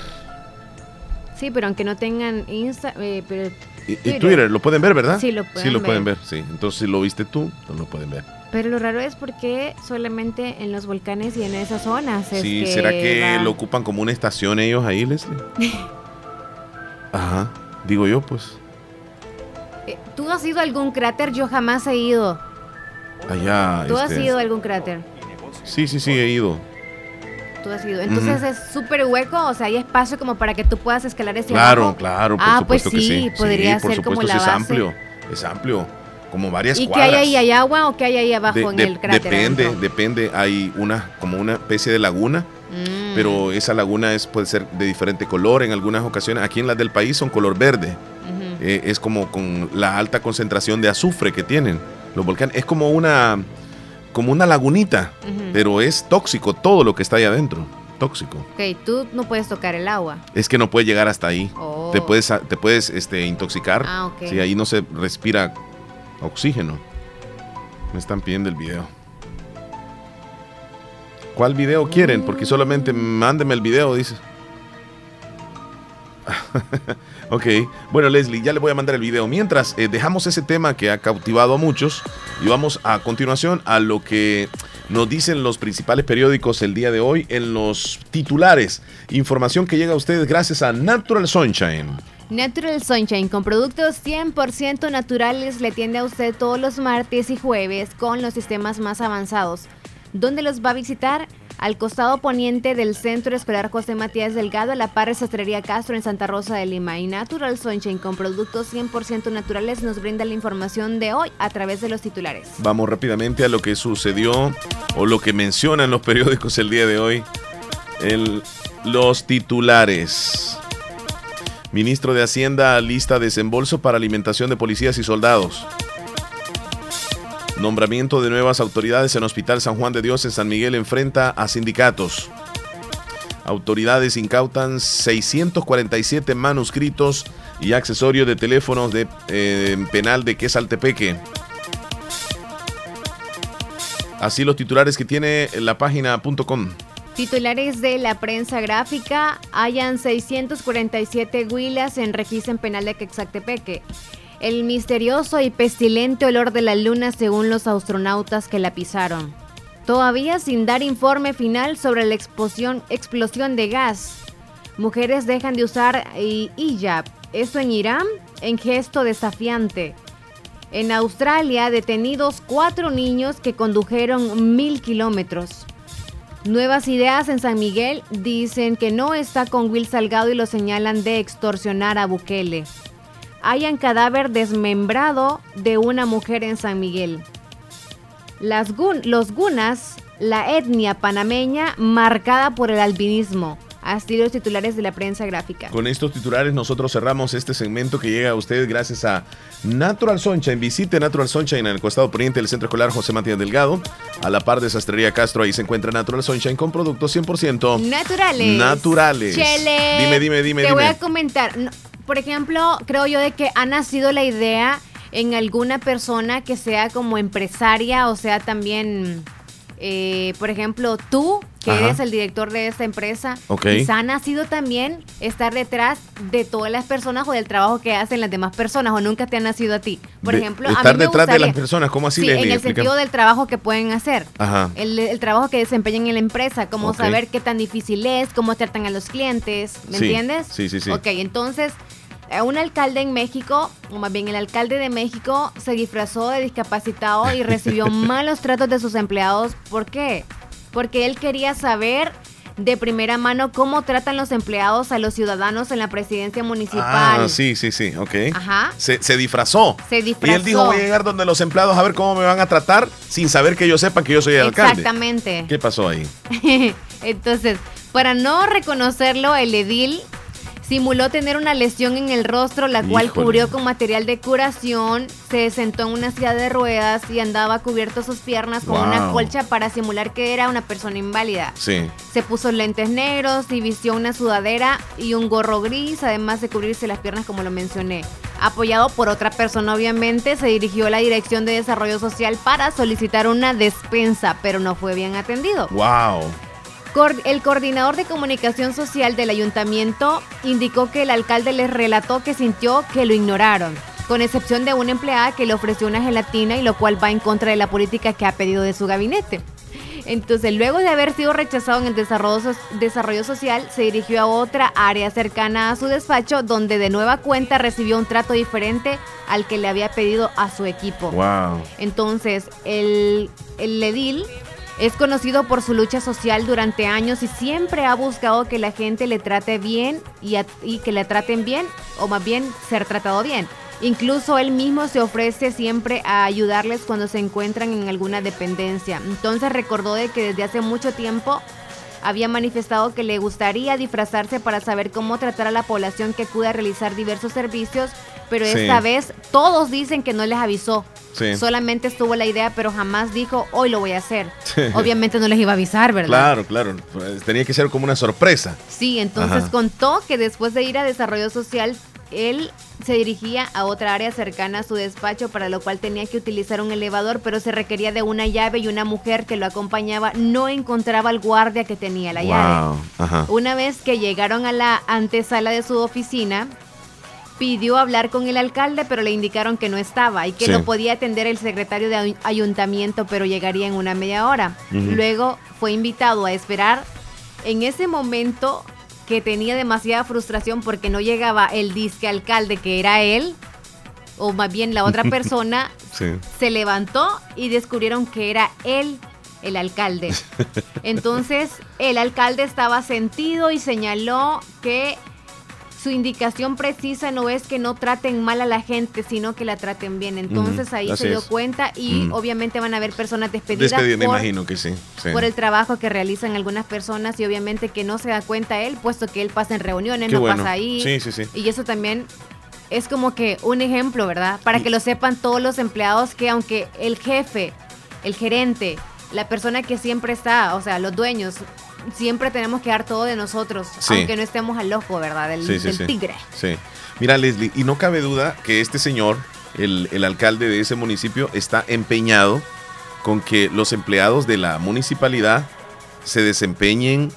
Sí, pero aunque no tengan Insta, eh, pero Y, y Twitter, lo pueden ver, ¿verdad? Sí, lo Sí, pueden lo pueden ver. ver, sí. Entonces, si lo viste tú, no lo pueden ver. Pero lo raro es porque solamente en los volcanes y en esas zonas. es Sí, que ¿será que va- lo ocupan como una estación ellos ahí, Leslie? Ajá, digo yo, pues. Eh, ¿Tú has ido a algún cráter? Yo jamás he ido. Allá. ¿Tú has este, ido a algún cráter? Sí, sí, sí, he ido. Tú has ido. Entonces es súper hueco, o sea, hay espacio como para que tú puedas escalar ese Claro, abajo. claro, por ah, supuesto pues sí, que sí. podría Sí, por ser como supuesto, la sí, base. es amplio. Es amplio. Como varias ¿Y qué cuadras. hay ahí? ¿Hay agua o qué hay ahí abajo De- en de- el cráter? depende, depende. Hay una, como una especie de laguna, Mm. pero esa laguna es, puede ser de diferente color en algunas ocasiones. Aquí en las del país son color verde. Eh, es como con la alta concentración de azufre que tienen los volcanes. Es como una, como una lagunita, pero es tóxico todo lo que está ahí adentro. Tóxico. Ok, tú no puedes tocar el agua. Es que no puede llegar hasta ahí. Oh. Te puedes, te puedes este, intoxicar. Ah, ok. Si ahí no se respira oxígeno. Me están pidiendo el video. ¿Cuál video quieren? Porque solamente mándeme el video, dice. ok, bueno Leslie, ya le voy a mandar el video. Mientras eh, dejamos ese tema que ha cautivado a muchos y vamos a continuación a lo que nos dicen los principales periódicos el día de hoy en los titulares. Información que llega a ustedes gracias a Natural Sunshine. Natural Sunshine con productos 100% naturales le tiende a usted todos los martes y jueves con los sistemas más avanzados. ¿Dónde los va a visitar? Al costado poniente del Centro Escolar José Matías Delgado, a la par de Sastrería Castro en Santa Rosa de Lima. Y Natural Sunshine con productos 100% naturales nos brinda la información de hoy a través de los titulares. Vamos rápidamente a lo que sucedió o lo que mencionan los periódicos el día de hoy. Los titulares. Ministro de Hacienda lista desembolso para alimentación de policías y soldados. Nombramiento de nuevas autoridades en Hospital San Juan de Dios en San Miguel enfrenta a sindicatos. Autoridades incautan 647 manuscritos y accesorios de teléfonos de eh, penal de Quesaltepeque. Así los titulares que tiene la página.com. Titulares de la prensa gráfica hallan 647 huilas en registro en penal de Quexactepeque. El misterioso y pestilente olor de la luna según los astronautas que la pisaron. Todavía sin dar informe final sobre la explosión, explosión de gas. Mujeres dejan de usar eh, hijab. Esto en Irán en gesto desafiante. En Australia, detenidos cuatro niños que condujeron mil kilómetros. Nuevas ideas en San Miguel dicen que no está con Will Salgado y lo señalan de extorsionar a Bukele. Hayan cadáver desmembrado de una mujer en San Miguel. Las gun- los gunas, la etnia panameña marcada por el albinismo. Así los titulares de la prensa gráfica. Con estos titulares nosotros cerramos este segmento que llega a ustedes gracias a Natural Sunshine. Visite Natural Sunshine en el costado poniente del Centro Escolar José Matías Delgado. A la par de Sastrería Castro, ahí se encuentra Natural Sunshine con productos 100% Naturales. naturales. Chele. Dime, dime, dime, Te dime. voy a comentar. No, Por ejemplo, creo yo de que ha nacido la idea en alguna persona que sea como empresaria, o sea, también, eh, por ejemplo, tú, que Ajá. eres el director de esta empresa, Ok. quizá ha nacido también estar detrás de todas las personas o del trabajo que hacen las demás personas, o nunca te ha nacido a ti. Por De- ejemplo, a estar mí me detrás de las personas, ¿cómo así, Sí, Leslie? en el Explica. sentido del trabajo que pueden hacer. Ajá. El, el trabajo que desempeñan en la empresa, cómo Ok. saber qué tan difícil es, cómo tratan a los clientes, ¿me Sí, entiendes? sí, sí, sí. Ok, entonces, un alcalde en México, o más bien el alcalde de México, se disfrazó de discapacitado y recibió malos tratos de sus empleados. ¿Por qué? Porque él quería saber de primera mano cómo tratan los empleados a los ciudadanos en la presidencia municipal. Ah, sí, sí, sí, ok. Ajá. Se, se disfrazó. Se Y disfrazó. él dijo, voy a llegar donde los empleados a ver cómo me van a tratar sin saber que ellos sepan que yo soy el alcalde. Exactamente. ¿Qué pasó ahí? Entonces, para no reconocerlo, el edil Simuló tener una lesión en el rostro, la cual Híjole. cubrió con material de curación, se sentó en una silla de ruedas y andaba cubierto sus piernas con una colcha para simular que era una persona inválida. Sí. Se puso lentes negros y vistió una sudadera y un gorro gris, además de cubrirse las piernas como lo mencioné. Apoyado por otra persona, obviamente, se dirigió a la Dirección de Desarrollo Social para solicitar una despensa, pero no fue bien atendido. Wow. El coordinador de comunicación social del ayuntamiento indicó que el alcalde les relató que sintió que lo ignoraron, con excepción de una empleada que le ofreció una gelatina y lo cual va en contra de la política que ha pedido de su gabinete. Entonces, luego de haber sido rechazado en el desarrollo social, se dirigió a otra área cercana a su despacho, donde de nueva cuenta recibió un trato diferente al que le había pedido a su equipo. Wow. Entonces, el, el edil es conocido por su lucha social durante años y siempre ha buscado que la gente le trate bien y, que le traten bien, o más bien ser tratado bien. Incluso él mismo se ofrece siempre a ayudarles cuando se encuentran en alguna dependencia. Entonces recordó de que desde hace mucho tiempo había manifestado que le gustaría disfrazarse para saber cómo tratar a la población que acude a realizar diversos servicios, pero Sí. esta vez todos dicen que no les avisó. Sí. Solamente estuvo la idea, pero jamás dijo, hoy lo voy a hacer. Obviamente no les iba a avisar, ¿verdad? Claro, claro. Pues, Tenía que ser como una sorpresa. Sí, entonces Ajá. contó que después de ir a desarrollo social, él se dirigía a otra área cercana a su despacho, para lo cual tenía que utilizar un elevador, pero se requería de una llave y una mujer que lo acompañaba no encontraba al guardia que tenía la llave. Ajá. Una vez que llegaron a la antesala de su oficina, pidió hablar con el alcalde, pero le indicaron que no estaba y que Sí. lo podía atender el secretario de ay- ayuntamiento, pero llegaría en una media hora. Luego fue invitado a esperar. En ese momento que tenía demasiada frustración porque no llegaba el disque alcalde que era él, o más bien la otra persona, Sí. se levantó y descubrieron que era él el alcalde. Entonces, el alcalde estaba sentido y señaló que su indicación precisa no es que no traten mal a la gente, sino que la traten bien. Entonces ahí se dio es. cuenta y obviamente van a haber personas despedidas Despedida, me por, imagino que sí. sí. por el trabajo que realizan algunas personas y obviamente que no se da cuenta él, puesto que él pasa en reuniones, Qué no bueno. pasa ahí. Sí, sí, sí. Y eso también es como que un ejemplo, ¿verdad? Para que lo sepan todos los empleados que aunque el jefe, el gerente, la persona que siempre está, o sea, los dueños, siempre tenemos que dar todo de nosotros, Sí. aunque no estemos al ojo, ¿verdad? Del, Sí, sí, del sí. tigre. Sí. Mira, Leslie, y no cabe duda que este señor, el, el alcalde de ese municipio, está empeñado con que los empleados de la municipalidad se desempeñen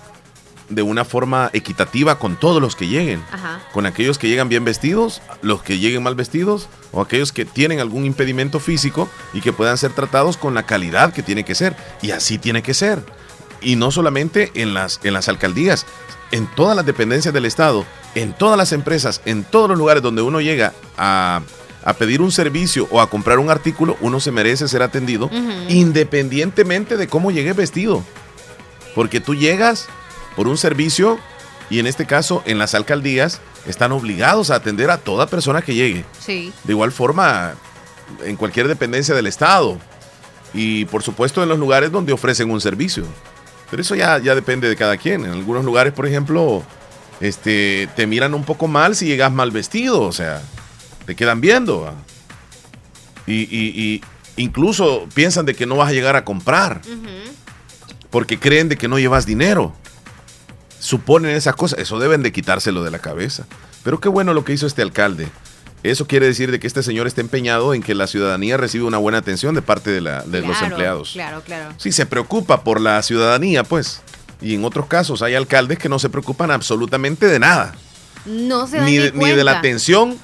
de una forma equitativa con todos los que lleguen. Ajá. Con aquellos que llegan bien vestidos, los que lleguen mal vestidos, o aquellos que tienen algún impedimento físico y que puedan ser tratados con la calidad que tiene que ser. Y así tiene que ser. Y no solamente en las, en las alcaldías, en todas las dependencias del Estado, en todas las empresas, en todos los lugares donde uno llega a, a pedir un servicio o a comprar un artículo, uno se merece ser atendido independientemente de cómo llegue vestido. Porque tú llegas por un servicio y en este caso en las alcaldías están obligados a atender a toda persona que llegue. Sí. De igual forma, en cualquier dependencia del Estado. Y por supuesto en los lugares donde ofrecen un servicio. Pero eso ya, ya depende de cada quien. En algunos lugares, por ejemplo, este, te miran un poco mal si llegas mal vestido. O sea, te quedan viendo. Y, y- y incluso piensan de que no vas a llegar a comprar. Porque creen de que no llevas dinero. Suponen esas cosas. Eso deben de quitárselo de la cabeza. Pero qué bueno lo que hizo este alcalde. Eso quiere decir de que este señor está empeñado en que la ciudadanía reciba una buena atención de parte de, la- de los empleados. Claro, claro. Sí, se preocupa por la ciudadanía, pues. Y en otros casos hay alcaldes que no se preocupan absolutamente de nada. No se dan Ni ni, de, ni de la atención,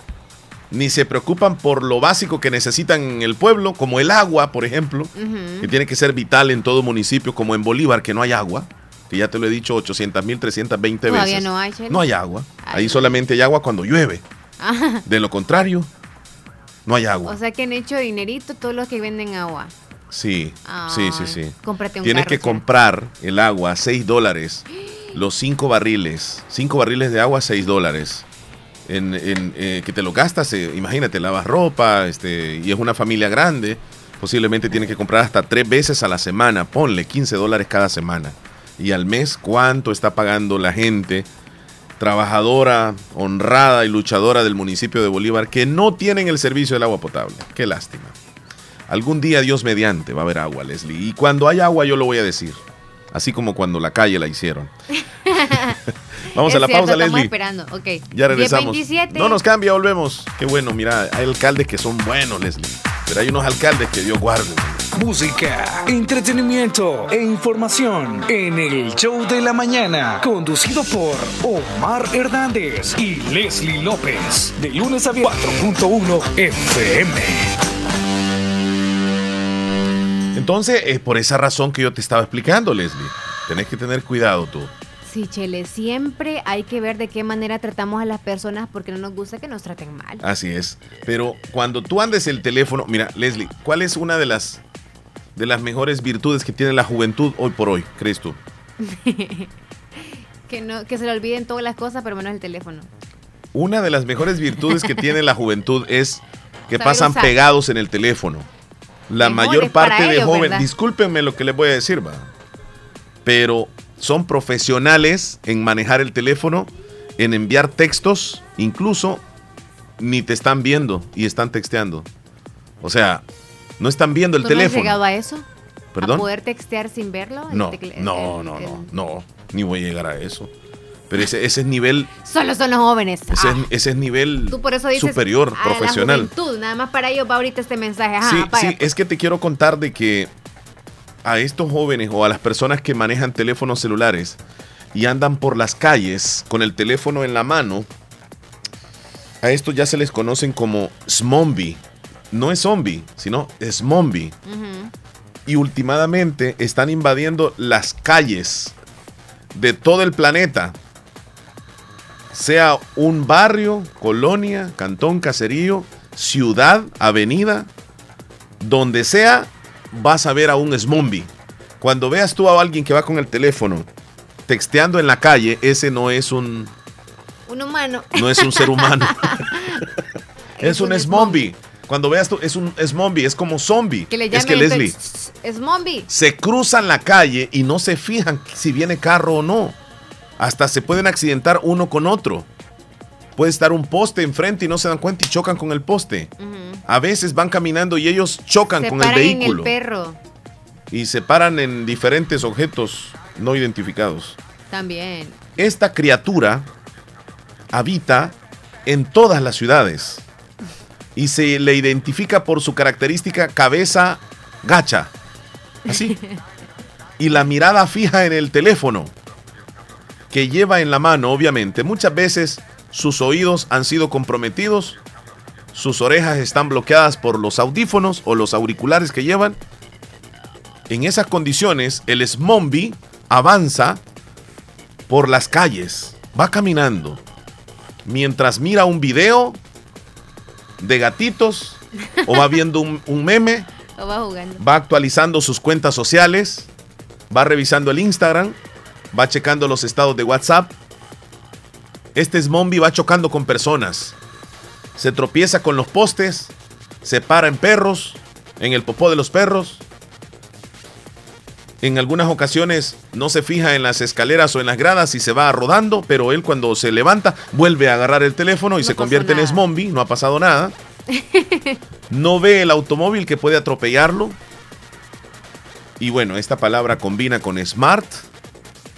ni se preocupan por lo básico que necesitan en el pueblo, como el agua, por ejemplo, que tiene que ser vital en todo municipio, como en Bolívar, que no hay agua, que ya te lo he dicho 800 mil 320 veces. Todavía no hay. No hay agua. Ay, Ahí solamente hay agua cuando llueve. Ajá. De lo contrario, no hay agua. O sea que han hecho dinerito todos los que venden agua. Sí, sí, sí, sí. cómprate un Tienes carro, que comprar el agua a 6 dólares. Los 5 barriles. 5 barriles de agua, 6 dólares. En, en, eh, que te lo gastas, eh, imagínate, lavas ropa, este, y es una familia grande. Posiblemente tienes que comprar hasta 3 veces a la semana. Ponle 15 dólares cada semana. Y al mes, ¿cuánto está pagando la gente trabajadora, honrada y luchadora del municipio de Bolívar que no tienen el servicio del agua potable. Qué lástima. Algún día, Dios mediante, va a haber agua, Leslie. Y cuando haya agua, yo lo voy a decir. Así como cuando la calle la hicieron. Vamos Es a la cierto, pausa, estamos Leslie. esperando. Ok. Ya regresamos. 10:27. No nos cambia, volvemos. Qué bueno, mira, hay alcaldes que son buenos, Leslie. Pero hay unos alcaldes que Dios guarde. Música, entretenimiento e información en el show de la mañana, conducido por Omar Hernández y Leslie López, de lunes a viernes 4.1 FM. Entonces, es por esa razón que yo te estaba explicando, Leslie. Tenés que tener cuidado tú. Sí, Chele, siempre hay que ver de qué manera tratamos a las personas porque no nos gusta que nos traten mal. Así es. Pero cuando tú andes el teléfono, mira, Leslie, ¿cuál es una de las de las mejores virtudes que tiene la juventud hoy por hoy, crees tú? que, no, que se le olviden todas las cosas, pero menos el teléfono. Una de las mejores virtudes que tiene la juventud es que Saber pasan usar. pegados en el teléfono. La mayor parte de ellos, jóvenes, ¿verdad? discúlpenme lo que les voy a decir, va. Pero son profesionales en manejar el teléfono, en enviar textos, incluso ni te están viendo y están texteando. O sea, no están viendo el ¿Tú no has teléfono. llegado a eso? ¿Perdón? ¿A poder textear sin verlo? No, no, el- no, el- no, no, ni voy a llegar a eso. Pero ese, ese es nivel, Solo son los jóvenes. ese, Ah, es, ese es nivel tú por eso dices superior, a la profesional. juventud, nada más para ellos va ahorita este mensaje. Ajá, Sí, sí, es que te quiero contar de que a estos jóvenes o a las personas que manejan teléfonos celulares y andan por las calles con el teléfono en la mano, a estos ya se les conocen como zombie. No es zombie, sino zombie. Ujú. Y últimamente están invadiendo las calles de todo el planeta. Sea un barrio, colonia, cantón, caserío, ciudad, avenida, donde sea, vas a ver a un zombie. Cuando veas tú a alguien que va con el teléfono texteando en la calle, ese no es un, Un humano. no es un ser humano. es un zombie. Cuando veas tú, es un zombie, es como zombie. Que le es que Leslie, Es Mombi. se cruzan la calle y no se fijan si viene carro o no. Hasta se pueden accidentar uno con otro. Puede estar un poste enfrente y no se dan cuenta y chocan con el poste. A veces van caminando y ellos chocan Se con el paran en el vehículo perro y se paran en diferentes objetos no identificados. también. Esta criatura habita en todas las ciudades y se le identifica por su característica cabeza gacha. Así. y la mirada fija en el teléfono que lleva en la mano, obviamente. Muchas veces sus oídos han sido comprometidos, sus orejas están bloqueadas por los audífonos o los auriculares que llevan. En esas condiciones, el zombie avanza por las calles, va caminando, mientras mira un video de gatitos o va viendo un, un meme O va jugando. va actualizando sus cuentas sociales, va revisando el Instagram, va checando los estados de WhatsApp. Este zombie va chocando con personas. Se tropieza con los postes, se para en perros, en el popó de los perros. En algunas ocasiones no se fija en las escaleras o en las gradas y se va rodando, pero él cuando se levanta vuelve a agarrar el teléfono y No se convierte en zombie, no ha pasado nada. No ve el automóvil que puede atropellarlo. Y bueno, esta palabra combina con smart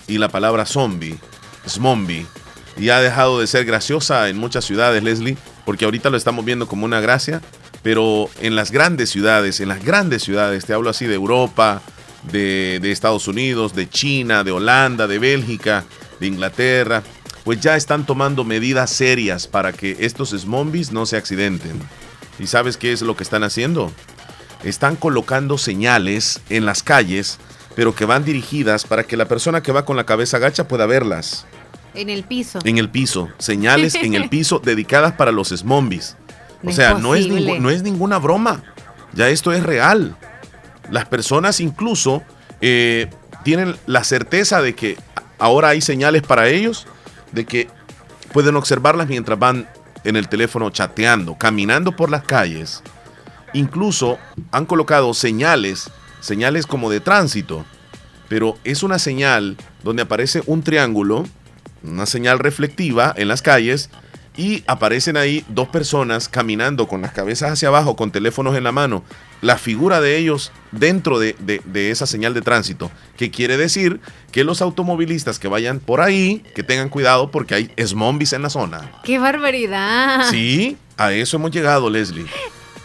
y la palabra zombie, zombie. Y ha dejado de ser graciosa en muchas ciudades, Leslie, porque ahorita lo estamos viendo como una gracia, pero en las grandes ciudades, en las grandes ciudades, te hablo así de Europa, de, de Estados Unidos, de China, de Holanda, de Bélgica, de Inglaterra, pues ya están tomando medidas serias para que estos zombies no se accidenten. ¿Y sabes qué es lo que están haciendo? Están colocando señales en las calles, pero que van dirigidas para que la persona que va con la cabeza gacha pueda verlas En el piso. en el piso. Señales en el piso dedicadas para los zombies. O sea, no es, no es ninguna broma. Ya esto es real. Las personas incluso eh, tienen la certeza de que ahora hay señales para ellos, de que pueden observarlas mientras van en el teléfono chateando, caminando por las calles. Incluso han colocado señales, señales como de tránsito, pero es una señal donde aparece un triángulo, una señal reflectiva en las calles y aparecen ahí dos personas caminando con las cabezas hacia abajo, con teléfonos en la mano, la figura de ellos dentro de, de- de esa señal de tránsito, que quiere decir que los automovilistas que vayan por ahí, que tengan cuidado porque hay zombies en la zona. ¡Qué barbaridad! Sí, a eso hemos llegado, Leslie.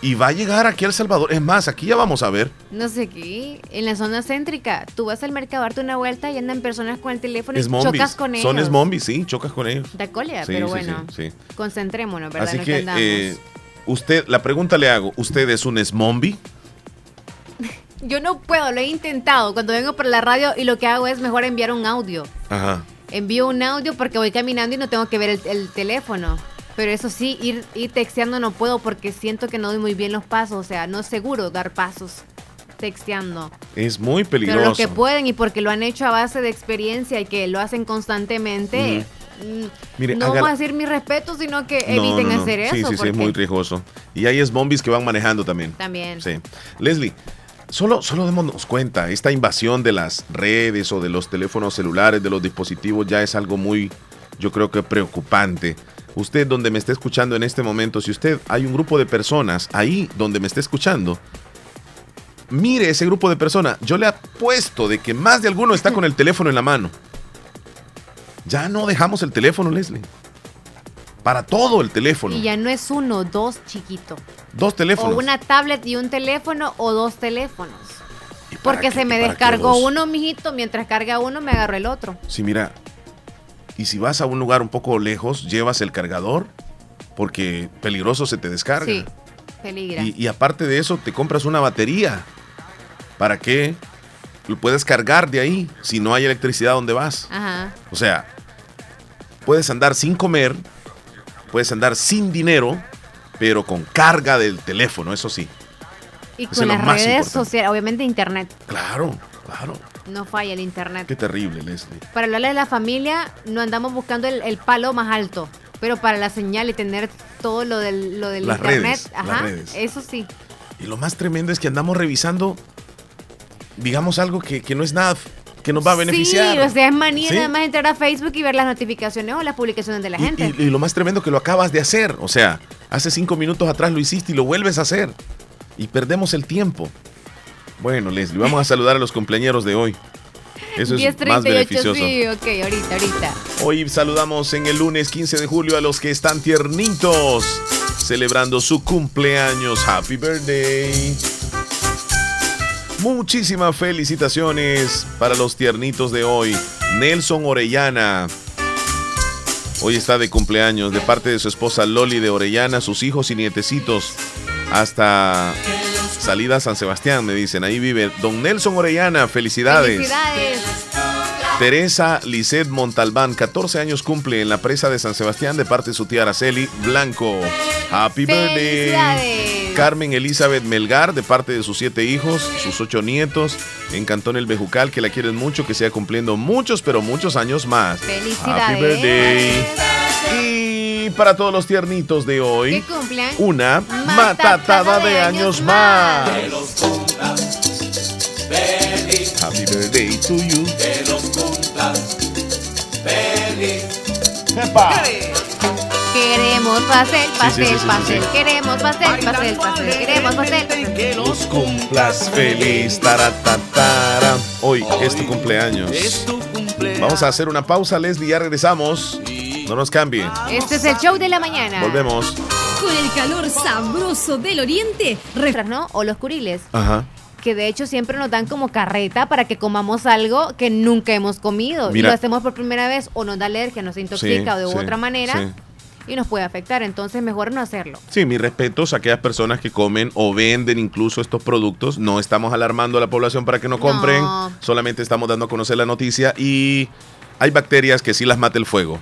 Y va a llegar aquí a El Salvador. Es más, aquí ya vamos a ver. No sé qué, en la zona céntrica, tú vas al mercado a darte una vuelta y andan personas con el teléfono y Zombies. chocas con ellos. Son zombies, sí, chocas con ellos. Da Sí, pero sí, bueno, sí, concentrémonos, ¿verdad? Así que, eh, usted, la pregunta le hago, ¿usted es un zombie? Yo no puedo, lo he intentado cuando vengo por la radio y lo que hago es mejor enviar un audio. Ajá. Envío un audio porque voy caminando y no tengo que ver el, el teléfono. Pero eso sí, ir, ir texteando no puedo porque siento que no doy muy bien los pasos. O sea, no es seguro dar pasos texteando. Es muy peligroso. Pero los que pueden y porque lo han hecho a base de experiencia y que lo hacen constantemente, mm, Mire, no haga- vamos a decir mi respeto, sino que No, eviten no, no. hacer eso. Sí, sí, sí, es muy riesgoso. Y hay zombies que van manejando también. También. Sí. Leslie, solo, solo démonos cuenta, esta invasión de las redes o de los teléfonos celulares, de los dispositivos, ya es algo muy, yo creo que preocupante. Usted donde me esté escuchando en este momento, si usted hay un grupo de personas ahí donde me esté escuchando, mire ese grupo de personas. Yo le apuesto de que más de alguno está con el teléfono en la mano. Ya no dejamos el teléfono, Leslie. Para todo el teléfono. Y ya no es uno, dos chiquito. Dos teléfonos. O una tablet y un teléfono o dos teléfonos. Porque qué- se me descargó uno, mijito, mientras carga uno me agarró el otro. Sí, mira. Y si vas a un lugar un poco lejos, llevas el cargador, porque peligroso se te descarga. Sí, peligra. Y, y aparte de eso, te compras una batería. ¿Para que Lo puedes cargar de ahí si no hay electricidad donde vas. Ajá. O sea, puedes andar sin comer, puedes andar sin dinero, pero con carga del teléfono, eso sí. Y Eso con las redes sociales, obviamente internet. Claro, claro. No falla el internet. Qué terrible, Leslie. Para hablarle de la familia, no andamos buscando el, el palo más alto. Pero para la señal y tener todo lo del, lo del Las internet, redes, las ajá, redes. eso sí. Y lo más tremendo es que andamos revisando, digamos, algo que, que no es nada, que nos va a beneficiar. Sí, o sea, es manía ¿Sí? nada más entrar a Facebook y ver las notificaciones o las publicaciones de la Y- gente. Y, y lo más tremendo que lo acabas de hacer. O sea, hace cinco minutos atrás lo hiciste y lo vuelves a hacer. Y perdemos el tiempo. Bueno, Leslie, vamos a saludar a los cumpleaños de hoy. Eso es 10:38, más beneficioso. sí, ok, ahorita, ahorita. Hoy saludamos en el lunes 15 de julio a los que están tiernitos, celebrando su cumpleaños. Happy birthday. Muchísimas felicitaciones para los tiernitos de hoy. Nelson Orellana. Hoy está de cumpleaños de parte de su esposa Loli de Orellana, sus hijos y nietecitos. Hasta salida a San Sebastián, me dicen. Ahí vive Don Nelson Orellana. Felicidades. Felicidades. Teresa Lisset Montalbán, 14 años cumple en la presa de San Sebastián de parte de su tía Araceli Blanco. Happy birthday. Carmen Elizabeth Melgar, de parte de sus siete hijos, sus ocho nietos, en Cantón El Bejucal, que la quieren mucho, que siga cumpliendo muchos, pero muchos años más. Felicidades. Happy birthday. Y para todos los tiernitos de hoy, ¿Qué cumplen? una matatada de años más. Happy birthday to you. Que los cumplas feliz. Queremos pastel, pastel, sí, sí, sí, pastel. sí. Queremos pastel, pastel, pastel. Queremos pastel. Que Los cumplas feliz. Taratatara. Hoy es tu cumpleaños. Vamos a hacer una pausa, Leslie, ya regresamos. No nos cambie. Este es el show de la mañana. Volvemos. Con el calor sabroso del oriente. ¿no? O los curiles. Ajá. que de hecho siempre nos dan como carreta para que comamos algo que nunca hemos comido. Mira. Y lo hacemos por primera vez o nos da alergia, nos intoxica Sí, o de sí, otra manera sí. y nos puede afectar. Entonces mejor no hacerlo. Sí, mis respetos a aquellas personas que comen o venden incluso estos productos. No estamos alarmando a la población para que no compren. No. Solamente estamos dando a conocer la noticia. Y hay bacterias que sí las mata el fuego.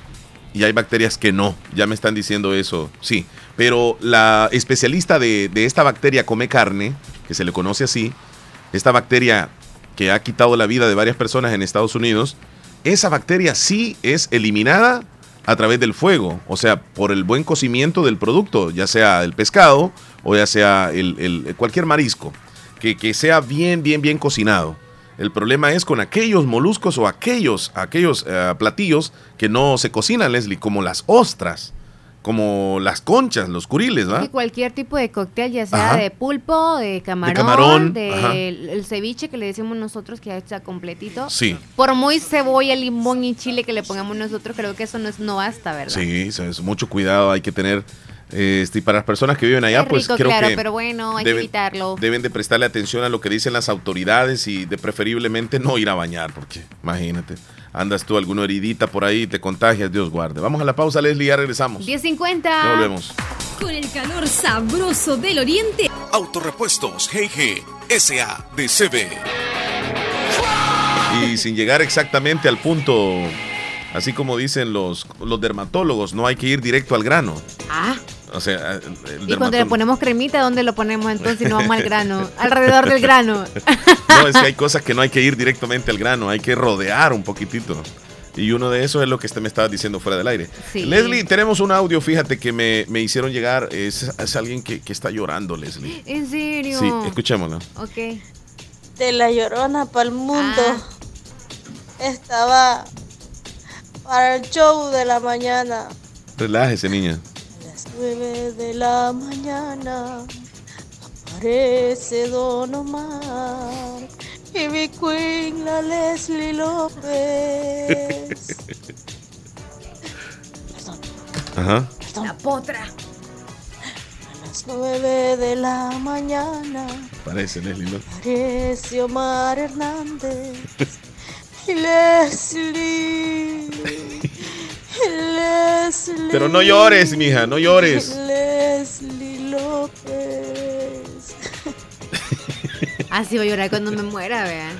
Y hay bacterias que no. Ya me están diciendo eso. Sí. Pero la especialista de, de esta bacteria come carne, que se le conoce así, esta bacteria que ha quitado la vida de varias personas en Estados Unidos, esa bacteria sí es eliminada a través del fuego, o sea, por el buen cocimiento del producto, ya sea el pescado o ya sea el, el- cualquier marisco, que, que sea bien, bien, bien cocinado. El problema es con aquellos moluscos o aquellos, aquellos eh, platillos que no se cocinan, Leslie, como las ostras, como las conchas, los curiles, Y ¿verdad? cualquier tipo de cóctel, ya sea Ajá. de pulpo, de camarón, de camarón, el, el ceviche que le decimos nosotros que ya está completito. Sí. Por muy cebolla, limón y chile que le pongamos nosotros, creo que eso no, es, no basta, ¿verdad? Sí, es mucho cuidado hay que tener. Este, y para las personas que viven allá, pues creo claro, que pero bueno, hay que deben, evitarlo. deben de prestarle atención a lo que dicen las autoridades y de preferiblemente no ir a bañar, porque imagínate, andas tú alguna heridita por ahí y te contagias, Dios guarde. Vamos a la pausa, Leslie, ya regresamos. 10.50. Ya volvemos. Con el calor sabroso del oriente. Autorepuestos GG SADCB. Y sin llegar exactamente al punto, así como dicen los, los dermatólogos, no hay que ir directo al grano. Ah, O sea, el y cuando le ponemos cremita, ¿dónde lo ponemos entonces? si No vamos al grano. Alrededor del grano. No, es que hay cosas que no hay que ir directamente al grano, hay que rodear un poquitito. Y uno de esos es lo que este me estaba diciendo fuera del aire. Sí. Leslie, tenemos un audio, fíjate, que me, me hicieron llegar. Es, es alguien que, que está llorando, Leslie. ¿En serio? Sí, escuchémoslo. Ok. De la llorona para el mundo. Ah. Estaba para el show de la mañana. Relájese, niña. 9 de la mañana aparece Don Omar y mi queen la Leslie López. Ajá. La potra. A las 9 de la mañana Parece, Leslie. ¿no? aparece Omar Hernández y Leslie. Leslie. Pero no llores, mija, no llores. Leslie López. Así voy a llorar cuando me muera, vean.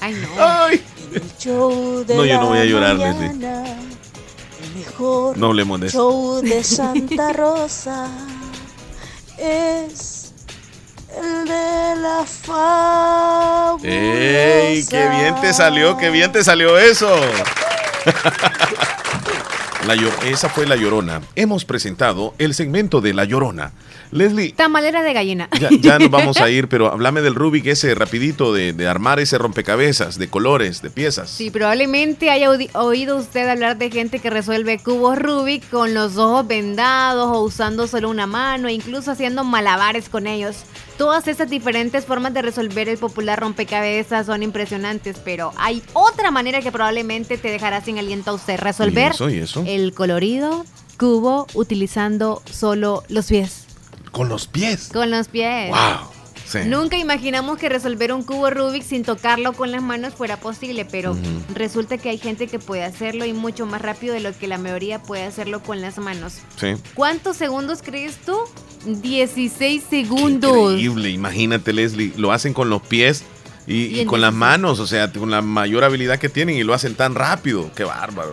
Ay, no. Ay. No, yo no voy a llorar, mañana, El mejor No hablemos de eso. show de Santa Rosa es el de la fabulosa. ¡Ey! ¡Qué bien te salió! ¡Qué bien te salió eso! La esa fue La Llorona. Hemos presentado el segmento de La Llorona. Leslie, Tamalera de gallina. ya, ya nos vamos a ir, pero háblame del Rubik ese rapidito, de, de armar ese rompecabezas, de colores, de piezas. Sí, probablemente haya oí- oído usted hablar de gente que resuelve cubos Rubik con los ojos vendados o usando solo una mano e incluso haciendo malabares con ellos. Todas estas diferentes formas de resolver el popular rompecabezas son impresionantes, pero hay otra manera que probablemente te dejará sin aliento a usted. Resolver ¿Y eso, y eso? el colorido cubo utilizando solo los pies. Con los pies. Con los pies. ¡Wow! Sí. Nunca imaginamos que resolver un cubo Rubik sin tocarlo con las manos fuera posible, pero resulta que hay gente que puede hacerlo y mucho más rápido de lo que la mayoría puede hacerlo con las manos. Sí. ¿Cuántos segundos crees tú? 16 segundos. Increíble, imagínate Leslie, lo hacen con los pies y, Y con las 16. manos, o sea, con la mayor habilidad que tienen y lo hacen tan rápido, qué bárbaro.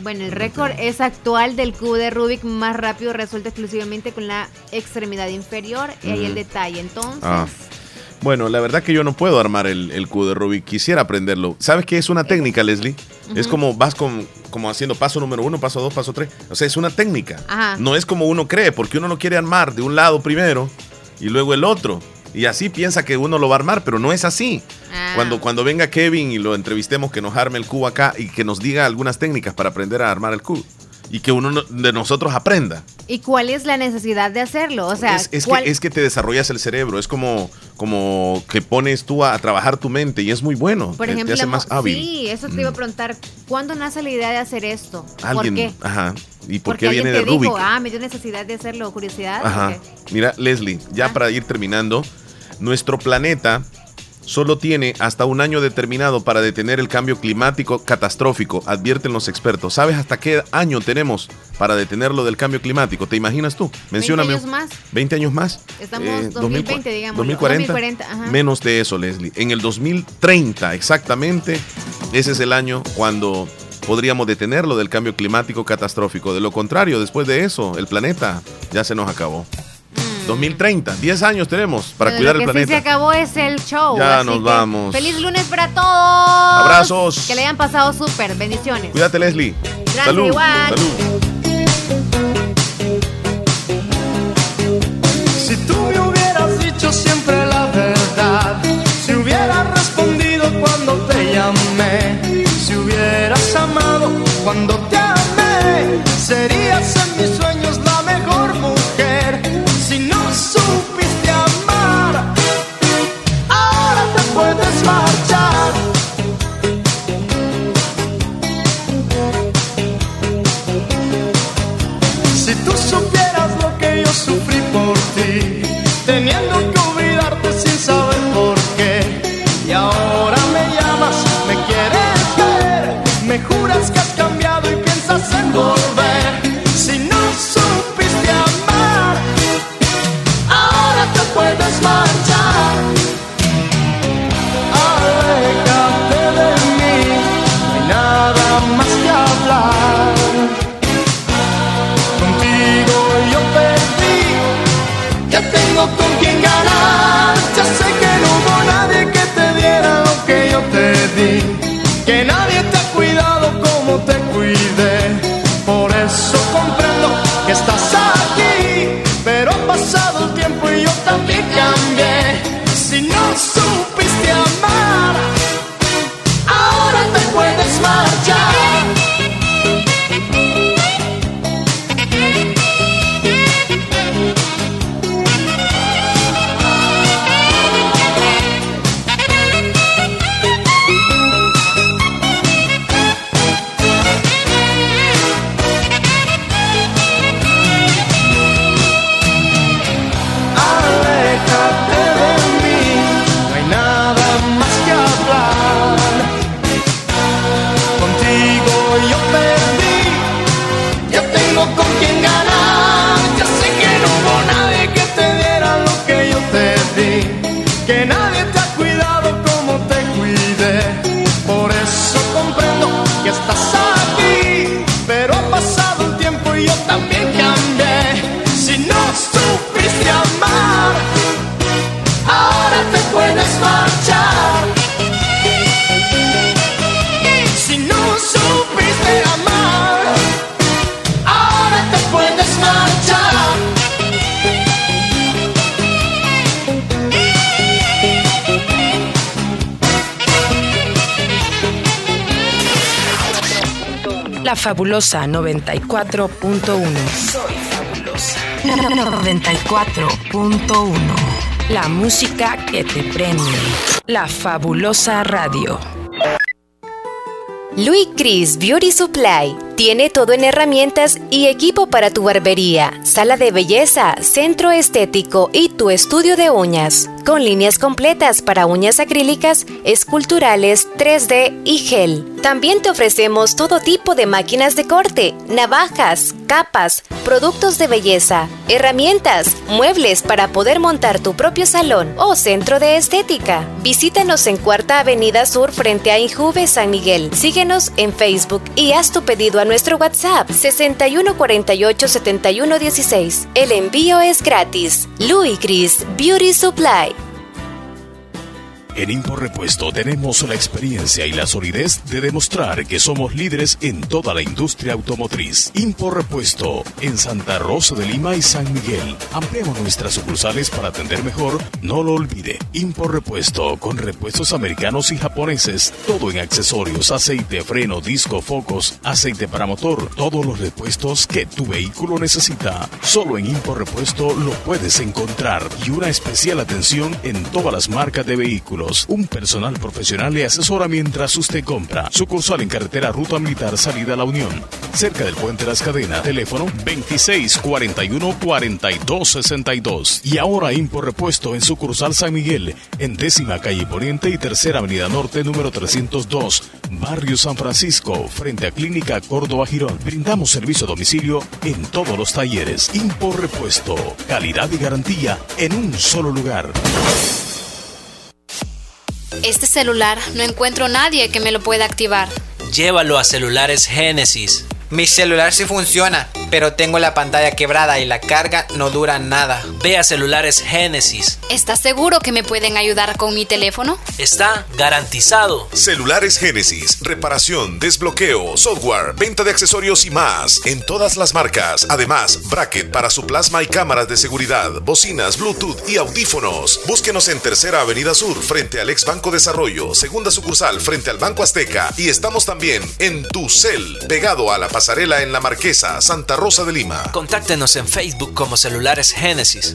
Bueno, el récord es actual del cubo de Rubik más rápido resuelto exclusivamente con la extremidad inferior y ahí el detalle. Entonces, Ah. Bueno, la verdad que yo no puedo armar el, el cubo de Rubik, quisiera aprenderlo. ¿Sabes qué es una técnica, Leslie? Es como vas con, como haciendo paso número uno, paso dos, paso tres. O sea, es una técnica. Ajá. No es como uno cree, porque uno lo quiere armar de un lado primero y luego el otro. Y así piensa que uno lo va a armar, pero no es así. Ah. Cuando, cuando venga Kevin y lo entrevistemos, que nos arme el cubo acá y que nos diga algunas técnicas para aprender a armar el cubo. Y que uno no- de nosotros aprenda. ¿y cuál es la necesidad de hacerlo? O sea, es, es ¿cuál- que, es que te desarrollas el cerebro, es como, como que pones tú a, a trabajar tu mente y es muy bueno. Por te- ejemplo, te hace más hábil. sí, eso te iba a Mm. preguntar. ¿Cuándo nace la idea de hacer esto? Alguien, ¿Por qué? ajá. ¿Y por Porque qué viene de Rubik? ah, me dio necesidad de hacerlo, curiosidad. Ajá. Mira, Leslie, ya para ir terminando, nuestro planeta solo tiene hasta un año determinado para detener el cambio climático catastrófico, advierten los expertos. ¿Sabes hasta qué año tenemos para detenerlo del cambio climático? ¿Te imaginas tú? Mencióname. años más. 20 años más. Estamos Eh, 2020, digamos. 2040. 2040, ajá. Menos de eso, Leslie. En el 2030, exactamente, ese es el año cuando podríamos detenerlo del cambio climático catastrófico. De lo contrario, después de eso, el planeta ya se nos acabó. 2030, 10 años tenemos para cuidar el planeta. Sí se acabó es el show. Ya nos vamos. Feliz lunes para todos. Abrazos. Que le hayan pasado súper. Bendiciones. Cuídate, Leslie. Gracias, Salud. Igual. Salud. Si tú me hubieras dicho siempre la verdad, si hubieras respondido cuando te llamé, si hubieras amado cuando te amé, sería fabulosa 94.1. Soy fabulosa. 94.1. La música que te prende. La fabulosa radio. Louis Chris Beauty Supply tiene todo en herramientas y equipo para tu barbería, sala de belleza, centro estético y tu estudio de uñas, con líneas completas para uñas acrílicas, esculturales, 3D y gel. También te ofrecemos todo tipo de máquinas de corte, navajas, capas, productos de belleza, herramientas, muebles para poder montar tu propio salón o centro de estética. Visítanos en Cuarta Avenida Sur frente a Injuve San Miguel. Síguenos en Facebook y haz tu pedido a nuestro WhatsApp 61487116. El envío es gratis. Louis Chris Beauty Supply. En Impor Repuesto tenemos la experiencia y la solidez de demostrar que somos líderes en toda la industria automotriz. Impor Repuesto en Santa Rosa de Lima y San Miguel. Ampliamos nuestras sucursales para atender mejor. No lo olvide. Impor Repuesto con repuestos americanos y japoneses. Todo en accesorios, aceite, freno, disco, focos, aceite para motor. Todos los repuestos que tu vehículo necesita. Solo en Impor Repuesto lo puedes encontrar. Y una especial atención en todas las marcas de vehículos. Un personal profesional le asesora mientras usted compra. Sucursal en carretera Ruta Militar Salida la Unión. Cerca del Puente Las Cadenas. Teléfono 2641-4262. Y ahora Impor Repuesto en sucursal San Miguel. En décima calle Poniente y tercera avenida Norte número 302. Barrio San Francisco. Frente a Clínica Córdoba Girón. Brindamos servicio a domicilio en todos los talleres. Impor Repuesto. Calidad y garantía en un solo lugar. Este celular no encuentro nadie que me lo pueda activar. Llévalo a Celulares Génesis. Mi celular sí funciona. pero tengo la pantalla quebrada y la carga no dura nada. Ve a celulares Génesis. ¿Estás seguro que me pueden ayudar con mi teléfono? Está garantizado. Celulares Génesis, reparación, desbloqueo, software, venta de accesorios y más en todas las marcas. Además, bracket para su plasma y cámaras de seguridad, bocinas, Bluetooth y audífonos. Búsquenos en Tercera Avenida Sur, frente al ex Banco Desarrollo, segunda sucursal frente al Banco Azteca y estamos también en Tucel, pegado a la pasarela en la Marquesa, Santa Rosa de Lima. Contáctenos en Facebook como Celulares Génesis.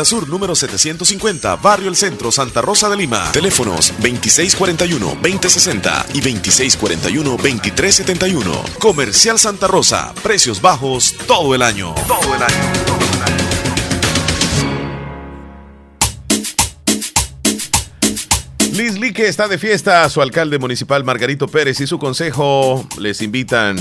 Sur número 750, Barrio El Centro, Santa Rosa de Lima. Teléfonos 2641-2060 y 2641-2371. Comercial Santa Rosa, precios bajos todo el año. Todo el año. Liz Lique está de fiesta. Su alcalde municipal Margarito Pérez y su consejo les invitan